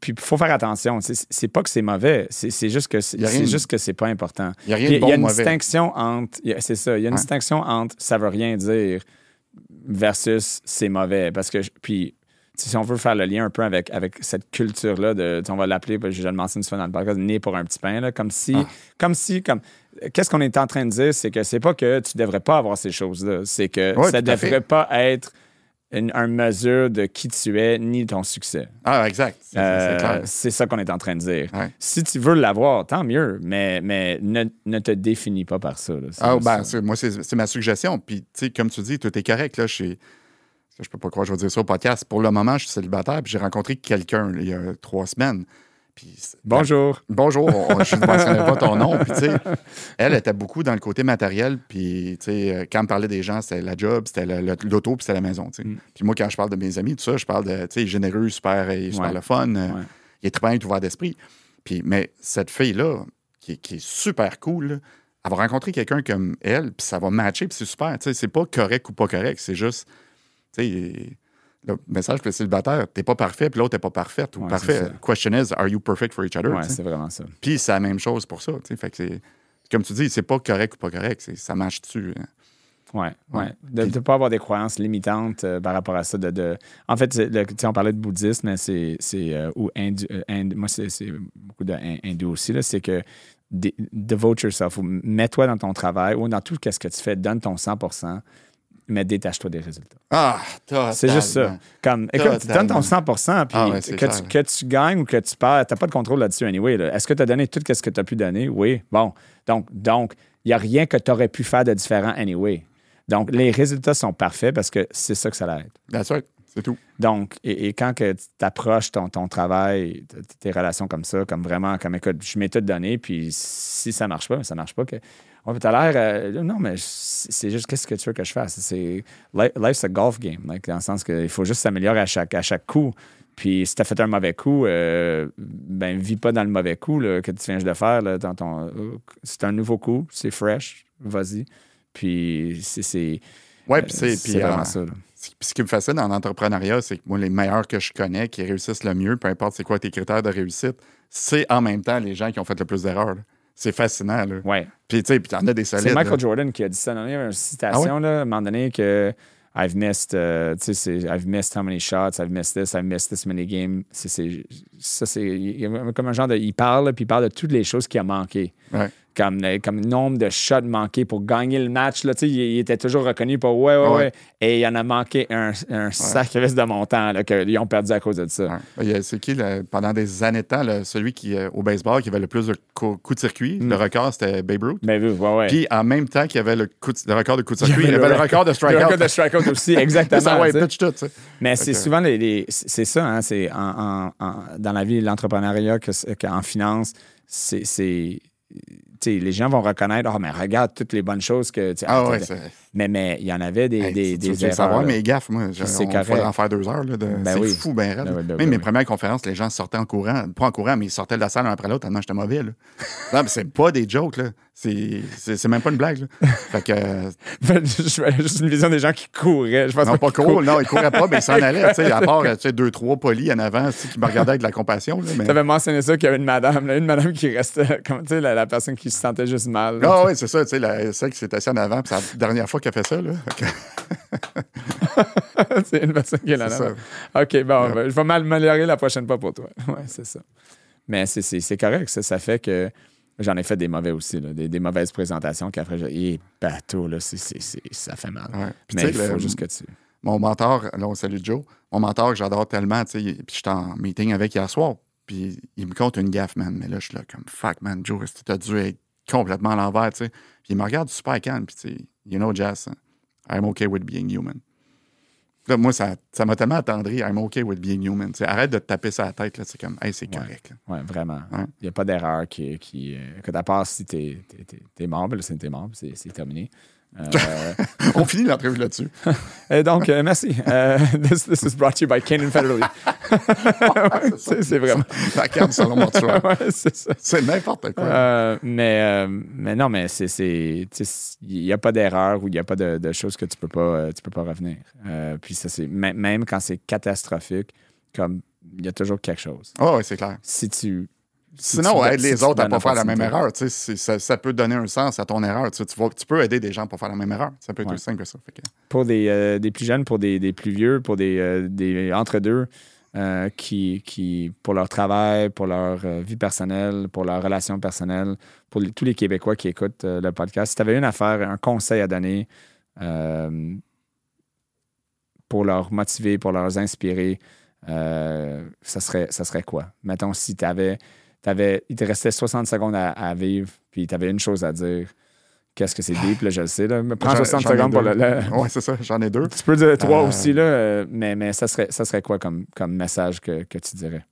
Speaker 1: puis il faut faire attention. C'est, pas que c'est mauvais, c'est, juste que c'est,
Speaker 2: Y
Speaker 1: juste que pas important.
Speaker 2: Il n'y a rien
Speaker 1: y
Speaker 2: de
Speaker 1: a,
Speaker 2: bon
Speaker 1: il y a une
Speaker 2: mauvais.
Speaker 1: distinction entre. y C'est ça. Il y a une
Speaker 2: Ouais.
Speaker 1: distinction entre ça veut rien dire versus c'est mauvais. Parce que. je- Puis. Si on veut faire le lien un peu avec, avec cette culture-là, de, on va l'appeler, j'ai déjà le mentionné une fois dans le podcast, né pour un petit pain, là, comme si,
Speaker 2: Ah.
Speaker 1: comme si, comme, qu'est-ce qu'on est en train de dire, c'est que c'est pas que tu devrais pas avoir ces choses-là, c'est que
Speaker 2: Ouais,
Speaker 1: ça devrait pas être une, une mesure de qui tu es ni ton succès.
Speaker 2: Ah, exact. C'est
Speaker 1: Euh, ça qu'on est en train de dire.
Speaker 2: Ouais.
Speaker 1: Si tu veux l'avoir, tant mieux, mais, mais ne, ne te définis pas par ça. là.
Speaker 2: Ah, ben,
Speaker 1: ça.
Speaker 2: moi, c'est ma suggestion. Puis, tu sais, comme tu dis, tout est correct. Là, je suis. Je peux pas croire que je vais dire ça au podcast. Pour le moment, je suis célibataire. Puis, j'ai rencontré quelqu'un il y a trois semaines. Puis,
Speaker 1: Bonjour.
Speaker 2: Bonjour, on- je ne mentionnais pas ton nom. Puis, elle était beaucoup dans le côté matériel. Puis, euh, quand me parlait des gens, c'était la job, c'était l'auto, puis c'était la maison.
Speaker 1: Mm.
Speaker 2: Puis, moi, quand je parle de mes amis, tout ça, je parle de, généreux, super, euh, super
Speaker 1: Ouais.
Speaker 2: le fun. euh,
Speaker 1: Ouais.
Speaker 2: Il est très bien ouvert d'esprit. Puis, mais cette fille-là, qui, est- qui est super cool, elle va rencontrer quelqu'un comme elle, puis ça va matcher, puis c'est super. C'est pas correct ou pas correct, c'est juste, le message pour les célibataires, t'es pas parfait, puis l'autre t'es pas parfaite ou
Speaker 1: Ouais,
Speaker 2: parfait. Question is, are you perfect for each other?
Speaker 1: Ouais, c'est vraiment ça.
Speaker 2: Puis c'est la même chose pour ça. Fait que comme tu dis, c'est pas correct ou pas correct, ça marche dessus. hein.
Speaker 1: Ouais,
Speaker 2: Ouais.
Speaker 1: ouais. De ne pas avoir des croyances limitantes euh, par rapport à ça. De, de- En fait, le- on parlait de bouddhisme, c'est. euh, ou hindu, euh, Moi, c'est beaucoup de hindou aussi. C'est que de- devote yourself ou mets-toi dans ton travail ou dans tout ce que tu fais, donne ton 100 mais détache-toi des résultats.
Speaker 2: Ah.
Speaker 1: C'est juste ça. Comme, écoute, tu donnes ton 100 puis
Speaker 2: Ah ouais,
Speaker 1: que, tu, que tu gagnes ou que tu perds, tu n'as pas de contrôle là-dessus anyway. là. Est-ce que tu as donné tout ce que tu as pu donner? Oui. Bon. Donc, donc, il n'y a rien que tu aurais pu faire de différent anyway. Donc, les résultats sont parfaits parce que c'est ça que ça l'aide.
Speaker 2: That's right. C'est tout.
Speaker 1: Donc, et, et quand que tu approches ton, ton travail, tes relations comme ça, comme vraiment, comme écoute, je m'ai tout donné, puis si ça marche pas, ça marche pas. Que, oh, tu as l'air. euh, non, mais c'est juste qu'est-ce que tu veux que je fasse? C'est, li- life's a golf game, like, dans le sens qu'il faut juste s'améliorer à chaque, à chaque coup. Puis si tu as fait un mauvais coup, euh, ben, vis pas dans le mauvais coup là, que tu viens de faire. Là, dans ton, euh, c'est un nouveau coup, c'est fresh, vas-y. Puis c'est. c'est
Speaker 2: Ouais, puis c'est.
Speaker 1: c'est
Speaker 2: puis,
Speaker 1: vraiment ça. là.
Speaker 2: Ce ce qui me fascine en entrepreneuriat, c'est que moi, les meilleurs que je connais, qui réussissent le mieux, peu importe c'est quoi tes critères de réussite, c'est en même temps les gens qui ont fait le plus d'erreurs. C'est fascinant. Là.
Speaker 1: Ouais.
Speaker 2: Puis, tu sais, puis t'en as des solides.
Speaker 1: C'est Michael
Speaker 2: là.
Speaker 1: Jordan qui a dit ça. Il y a une citation,
Speaker 2: Ah
Speaker 1: là, à un moment donné, que I've missed, euh, tu sais, c'est I've missed how many shots, I've missed this, I've missed this many games. C'est, c'est- ça, c'est il y a comme un genre de. Il parle, puis il parle de toutes les choses qui a manqué.
Speaker 2: Ouais.
Speaker 1: Comme, comme nombre de shots manqués pour gagner le match. Là, il, il était toujours reconnu pour ouais, ouais,
Speaker 2: ouais.
Speaker 1: ouais. Et il en a manqué un, un sacrifice de montant qu'ils ont perdu à cause de ça.
Speaker 2: C'est qui, là, pendant des années de temps, là, celui qui, euh, au baseball, qui avait le plus de cou- coups de circuit?
Speaker 1: Mm.
Speaker 2: Le record, c'était Babe Ruth.
Speaker 1: Mais oui, ouais, ouais.
Speaker 2: Puis, en même temps qu'il y avait le, coup de- le record de coups de circuit, il
Speaker 1: avait le
Speaker 2: le record de
Speaker 1: le
Speaker 2: strikeout.
Speaker 1: record de strikeout aussi, exactement.
Speaker 2: ça, ouais, pitch tout.
Speaker 1: Mais c'est souvent les, les- c'est ça, hein, c'est en, en- en- dans la vie l'entrepreneuriat que, qu'en finance, c'est, les gens vont reconnaître, oh, mais regarde toutes les bonnes choses que.
Speaker 2: Ah ouais,
Speaker 1: mais, mais il y en avait des,
Speaker 2: Hey,
Speaker 1: des,
Speaker 2: tu
Speaker 1: des erreurs.
Speaker 2: savoir
Speaker 1: là.
Speaker 2: mes gaffes, moi, je-
Speaker 1: C'est
Speaker 2: on
Speaker 1: correct.
Speaker 2: en faire deux heures. Là, de-
Speaker 1: Ben
Speaker 2: c'est
Speaker 1: oui.
Speaker 2: fou, ben raide.
Speaker 1: Ben ben
Speaker 2: Même mes
Speaker 1: oui.
Speaker 2: premières conférences, les gens sortaient en courant. Pas en courant, mais ils sortaient de la salle un après l'autre tellement j'étais mauvais. Là. non, mais c'est pas des jokes. là. C'est même pas une blague. Là. Fait que, euh,
Speaker 1: je fais juste une vision des gens qui couraient. Je pense
Speaker 2: non, pas cool. Non, ils couraient pas, mais ils s'en allaient. À part euh, tu sais, deux, trois polis en avant qui me regardaient avec de la compassion. Mais...
Speaker 1: Tu avais mentionné ça qu'il y avait une madame, là, une madame qui restait, comme tu sais, la, la personne qui se sentait juste mal. là.
Speaker 2: Ah oui, c'est ça, tu sais, celle qui s'est assise en avant, c'est la dernière fois qu'elle fait ça, là. Que-
Speaker 1: c'est une personne qui est là. Là. OK, bon, ben, je vais m'améliorer la prochaine fois pour toi. Ouais, c'est ça. Mais c'est correct, ça, ça fait que j'en ai fait des mauvais aussi, là, des, des mauvaises présentations qu'après, j'ai et bateau, là, c'est- ça fait mal.
Speaker 2: ouais. Puis,
Speaker 1: Mais
Speaker 2: tu
Speaker 1: il faut
Speaker 2: le-
Speaker 1: juste que tu.
Speaker 2: mon mentor, là, on salue Joe, mon mentor que j'adore tellement, tu sais, puis j'étais en meeting avec hier soir, puis il me compte une gaffe, man. Mais là, je suis là comme, fuck, man, Joe, que t'as dû être complètement à l'envers, tu sais? Puis il me regarde super calme, puis tu sais, you know, Jazz, I'm okay with being human. Là, moi, ça ça m'a tellement attendri, I'm okay with being human. Arrête de te taper ça à la tête, c'est comme, hey, c'est correct.
Speaker 1: Ouais, vraiment. Il n'y a pas d'erreur qui. qui euh, que à part si t'es es, mort, ben c'est mort, c'est terminé. Euh,
Speaker 2: On finit l'entrevue là-dessus.
Speaker 1: et donc, euh, merci. Euh, this, this is brought to you by Canon Federally. c'est c'est vraiment.
Speaker 2: La carte selon mon
Speaker 1: ouais, c'est
Speaker 2: n'importe quoi.
Speaker 1: Euh, mais, euh, mais non, mais c'est. Il n'y a pas d'erreur ou il n'y a pas de, de choses que tu peux pas, euh, tu peux pas revenir. Euh, puis ça, c'est. mê- Même quand c'est catastrophique, comme il y a toujours quelque chose.
Speaker 2: Oh, ouais, c'est clair.
Speaker 1: Si tu. Si
Speaker 2: Sinon,
Speaker 1: tu-
Speaker 2: aide
Speaker 1: si
Speaker 2: les autres à
Speaker 1: donnes
Speaker 2: pas faire la même erreur. tu sais, c'est- Ça, ça peut donner un sens à ton erreur. Tu, sais, tu peux aider des gens pour faire la même erreur. Ça peut être
Speaker 1: Ouais.
Speaker 2: aussi simple que ça. Que-
Speaker 1: pour des, euh, des plus jeunes, pour des, des plus vieux, pour des, euh, des entre-deux, euh, qui, qui, pour leur travail, pour leur vie personnelle, pour leurs relations personnelles, pour les- tous les Québécois qui écoutent le podcast, si tu avais une affaire, un conseil à donner pour leur motiver, pour leur inspirer, ça, serait, ça serait quoi? Mettons, si tu avais, il te restait 60 secondes à, à vivre, puis tu avais une chose à dire. Qu'est-ce que c'est deep, là, je le sais. Là. Mais Prends
Speaker 2: J'en-
Speaker 1: 60
Speaker 2: j'en ai
Speaker 1: secondes pour le, le-
Speaker 2: Ouais, c'est ça. J'en ai deux.
Speaker 1: tu peux dire trois
Speaker 2: Euh,
Speaker 1: aussi, là, euh, mais, mais ça, serait, ça serait quoi comme, comme message que, que tu dirais?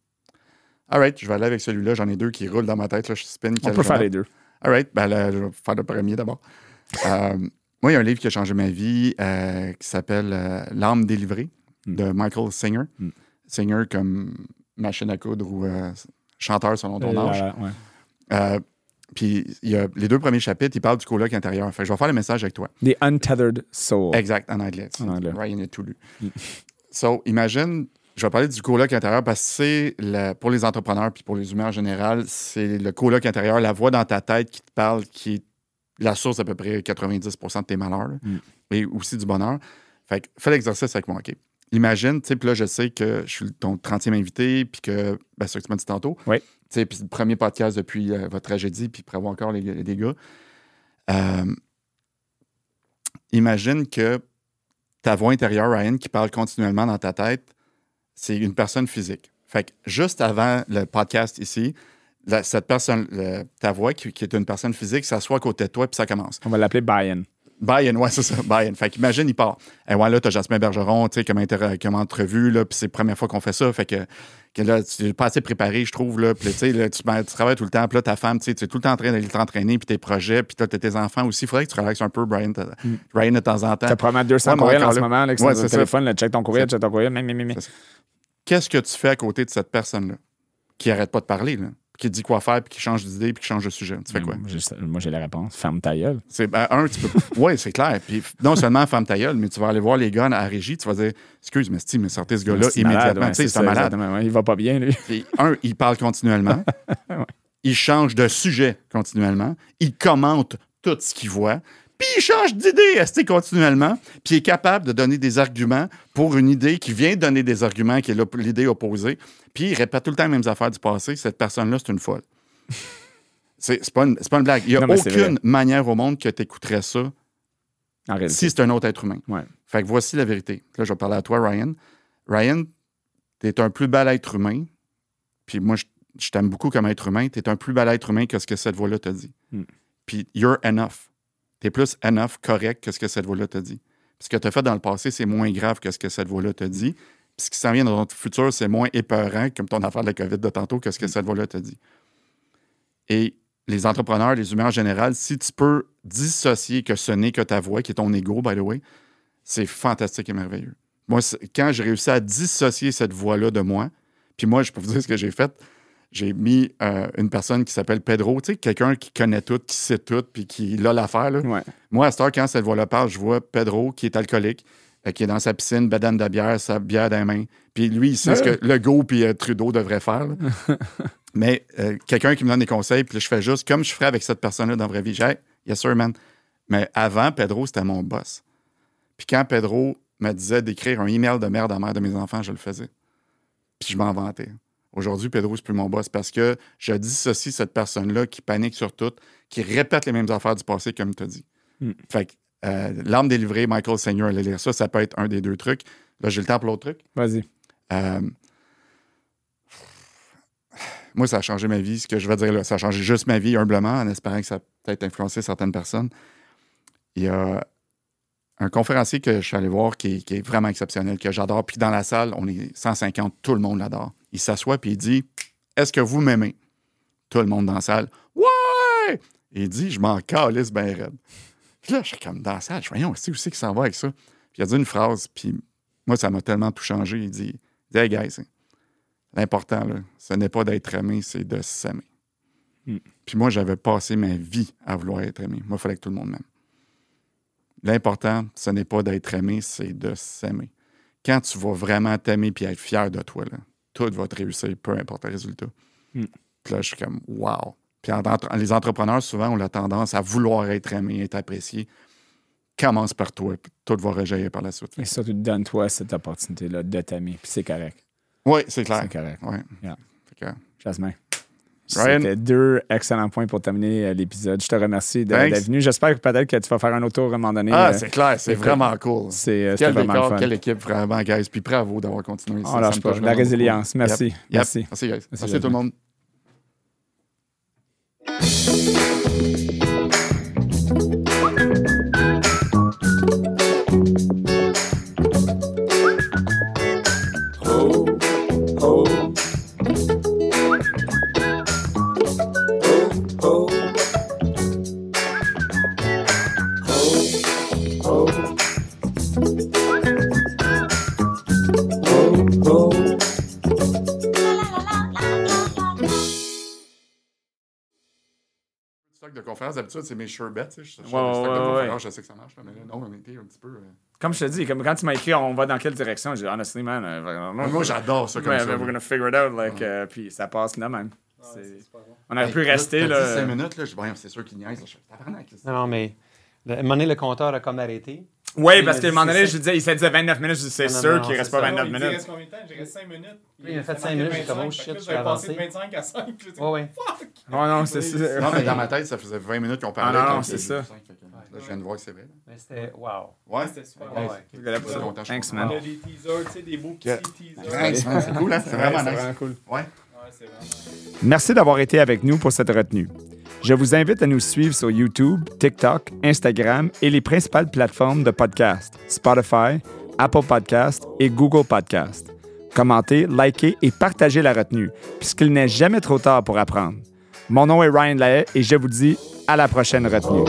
Speaker 2: All right, je vais aller avec celui-là. J'en ai deux qui roulent dans ma tête. Là. Je spin
Speaker 1: On peut faire les deux.
Speaker 2: All right, ben, là, je vais faire le premier d'abord. Euh, moi, il y a un livre qui a changé ma vie euh, qui s'appelle euh, L'âme délivrée
Speaker 1: Mm.
Speaker 2: de Michael Singer.
Speaker 1: Mm.
Speaker 2: Singer comme machine à coudre ou euh, chanteur selon ton âge.
Speaker 1: Euh, ouais.
Speaker 2: Euh, puis il y a les deux premiers chapitres, il parle du coloc intérieur. Fait que je vais faire le message avec toi.
Speaker 1: The Untethered Soul.
Speaker 2: Exact, en anglais.
Speaker 1: En anglais.
Speaker 2: Ryan a tout lu. So, imagine, je vais parler du coloc intérieur parce que c'est le- pour les entrepreneurs puis pour les humains en général, c'est le coloc intérieur, la voix dans ta tête qui te parle, qui est la source d'à peu près 90% de tes malheurs
Speaker 1: Mm.
Speaker 2: et aussi du bonheur. Fait que fais l'exercice avec moi, OK? Imagine, tu sais, puis là, je sais que je suis ton 30e invité, puis que, ben, c'est ce que tu m'as dit tantôt.
Speaker 1: Oui.
Speaker 2: Tu sais, puis le premier podcast depuis euh, votre tragédie, puis prévoir encore les, les dégâts. Euh, imagine que ta voix intérieure, Ryan, qui parle continuellement dans ta tête, c'est une personne physique. Fait que juste avant le podcast ici, la- cette personne, le- ta voix qui, qui est une personne physique, s'assoit à côté de toi, puis ça commence.
Speaker 1: On va l'appeler Brian.
Speaker 2: Brian, ouais, c'est ça, Brian. Fait qu'imagine, il part. Et ouais, là, t'as Jasmin Bergeron, tu sais, comme, entrevue, là, puis c'est la première fois qu'on fait ça. Fait que, que là, tu n'es pas assez préparé, je trouve, là. Puis, tu sais, là, tu, ben, tu travailles tout le temps, puis là, ta femme, tu sais, tu es tout le temps en train d'aller t'entraîner, puis tes projets, puis t'as tes enfants aussi. Il faudrait que tu relaxes un peu, Brian, Brian, de temps en temps.
Speaker 1: T'as probablement 200
Speaker 2: Ouais,
Speaker 1: courriels en ce moment, là, qui
Speaker 2: Ouais, c'est
Speaker 1: téléphone, là, check ton courriel, check ton courriel, mais, mais, mais, mais.
Speaker 2: C'est Qu'est-ce que tu fais à côté de cette personne-là qui arrête pas de parler, là, qui dit quoi faire, puis qui change d'idée, puis qui change de sujet? Tu fais quoi?
Speaker 1: Moi, j'ai- la réponse. Ferme ta gueule.
Speaker 2: C'est ben, un, tu peux. Oui, c'est clair. Puis non seulement femme ta gueule, mais tu vas aller voir les gars à la régie, tu vas dire Excuse, mais Steve, mais sortez ce gars-là immédiatement.
Speaker 1: c'est ça,
Speaker 2: malade.
Speaker 1: ouais, Il va pas bien, lui.
Speaker 2: Puis, un, il parle continuellement. Il change de sujet continuellement. Il commente tout ce qu'il voit. Puis il change d'idée esti, continuellement. Puis il est capable de donner des arguments pour une idée qui vient de donner des arguments, qui est l'idée opposée. Puis il répète tout le temps les mêmes affaires du passé. Cette personne-là, c'est une folle. c'est pas, une- pas une blague. Il n'y a
Speaker 1: Non,
Speaker 2: aucune manière au monde que tu écouterais ça
Speaker 1: En
Speaker 2: si c'est un autre être humain.
Speaker 1: Ouais.
Speaker 2: Fait que voici la vérité. Là, je vais parler à toi, Ryan. Ryan, tu es un plus bel être humain. Puis moi, je, je t'aime beaucoup comme être humain. Tu es un plus bel être humain que ce que cette voix-là t'a dit.
Speaker 1: Hmm.
Speaker 2: Puis you're enough. Tu es plus enough, correct que ce que cette voix-là t'a dit. Puis ce que tu as fait dans le passé, c'est moins grave que ce que cette voix-là t'a dit. Puis ce qui s'en vient dans notre futur, c'est moins épeurant, comme ton affaire de la COVID de tantôt, que ce que cette voix-là t'a dit. Et les entrepreneurs, les humains en général, si tu peux dissocier que ce n'est que ta voix, qui est ton ego, by the way, c'est fantastique et merveilleux. Moi, quand j'ai réussi à dissocier cette voix-là de moi, puis moi, je peux vous dire ce que j'ai fait. J'ai mis euh, une personne qui s'appelle Pedro, tu sais, quelqu'un qui connaît tout, qui sait tout, puis qui a l'affaire. Moi, à cette heure, quand cette voix-là parle, je vois Pedro qui est alcoolique, euh, qui est dans sa piscine, badane de bière, sa bière dans les mains. Puis lui, il sait ce que Legault puis Trudeau devraient faire. Mais euh, quelqu'un qui me donne des conseils, puis je fais juste comme je ferais avec cette personne-là dans la vraie vie. J'ai, yes sir, man. Mais avant, Pedro, c'était mon boss. Puis quand Pedro me disait d'écrire un email de merde à mère de mes enfants, je le faisais. Puis je m'en vantais. Aujourd'hui, Pedro, c'est plus mon boss parce que je dissocie cette personne-là qui panique sur tout, qui répète les mêmes affaires du passé, comme tu as dit. Hmm. Fait que euh, L'âme délivrée, Michael Seigneur, allez lire ça. Ça peut être un des deux trucs. Là, j'ai le temps pour l'autre truc.
Speaker 1: Vas-y.
Speaker 2: Euh, moi, ça a changé ma vie. Ce que je veux dire là, ça a changé juste ma vie, humblement, en espérant que ça peut-être influencé certaines personnes. Il y a un conférencier que je suis allé voir qui, est vraiment exceptionnel, que j'adore. Puis dans la salle, on est 150, tout le monde l'adore. Il s'assoit puis il dit Est-ce que vous m'aimez Tout le monde dans la salle Ouais Il dit Je m'en calisse bien raide. Puis là, je suis comme dans la salle, je voyons aussi où c'est qu'il s'en va avec ça. Puis il a dit une phrase, puis moi, ça m'a tellement tout changé. Il dit Hey guys, L'important, ce n'est pas d'être aimé, c'est de s'aimer. Hmm. Puis moi, j'avais passé ma vie à vouloir être aimé. Moi, il fallait que tout le monde m'aime. L'important, ce n'est pas d'être aimé, c'est de s'aimer. Quand tu vas vraiment t'aimer et être fier de toi, là, tout va te réussir, peu importe le résultat. Hmm. Puis là, je suis comme, wow. Puis les entrepreneurs, souvent, ont la tendance à vouloir être aimé, être apprécié. Commence par toi, puis tout va rejaillir par la suite.
Speaker 1: Et surtout, donne-toi cette opportunité-là de t'aimer, puis c'est correct.
Speaker 2: Oui, c'est clair.
Speaker 1: C'est correct.
Speaker 2: Oui.
Speaker 1: Yeah. Jasmin. C'était deux excellents points pour terminer euh, l'épisode. Je te remercie d'être venu. J'espère que peut-être que tu vas faire un auto à un moment donné.
Speaker 2: Ah, euh, c'est clair, c'est vraiment cool.
Speaker 1: C'est euh, vraiment fun.
Speaker 2: Quelle équipe vraiment, guys. Puis bravo d'avoir continué.
Speaker 1: On lâche pas. La résilience. Merci.
Speaker 2: Merci. Merci, guys. Merci, Merci tout le monde. D'habitude, c'est mes sherbets. Je, je,
Speaker 1: ouais,
Speaker 2: je sais que ça marche, mais là, non, on était un petit peu. Euh,
Speaker 1: comme je te dis, comme quand tu m'as écrit, on va dans quelle direction, j'ai dit, honestly, man. Euh,
Speaker 2: moi, j'adore ça comme ouais, ça.
Speaker 1: We're gonna figure it out, like, euh, puis ça passe là même. on aurait pu rester. Là,
Speaker 2: 5 minutes, là, je, c'est sûr qu'il niaise.
Speaker 3: Non, mais à un moment donné, le compteur a comme arrêté.
Speaker 1: Oui, parce qu'à un moment donné, je disais, il s'est dit 29 minutes, je dis, c'est sûr qu'il reste pas 29 minutes. Il
Speaker 4: reste combien de temps? J'ai resté 5 minutes.
Speaker 3: Il a fait 5 minutes, j'ai comme, oh shit, je vais
Speaker 4: passé de 25 à 5. Puis
Speaker 3: ouais, ouais.
Speaker 4: Fuck!
Speaker 1: Non, non, c'est ça.
Speaker 2: Non, mais dans ma tête, ça faisait 20 minutes qu'on parlait.
Speaker 1: Ah, non, non, c'est ça.
Speaker 2: Là, je viens de voir que c'est vrai.
Speaker 3: Mais c'était, wow.
Speaker 2: Ouais,
Speaker 4: c'était super.
Speaker 1: Ouais. Thanks, man.
Speaker 4: On a des teasers, tu sais, des beaux petits teasers.
Speaker 2: C'est cool, hein? C'est vraiment nice.
Speaker 1: C'est vraiment cool.
Speaker 2: Ouais.
Speaker 1: Merci d'avoir été avec nous pour cette retenue. Je vous invite à nous suivre sur YouTube, TikTok, Instagram et les principales plateformes de podcast, Spotify, Apple Podcast et Google Podcast. Commentez, likez et partagez la retenue, puisqu'il n'est jamais trop tard pour apprendre. Mon nom est Ryan Lahaye et je vous dis à la prochaine retenue.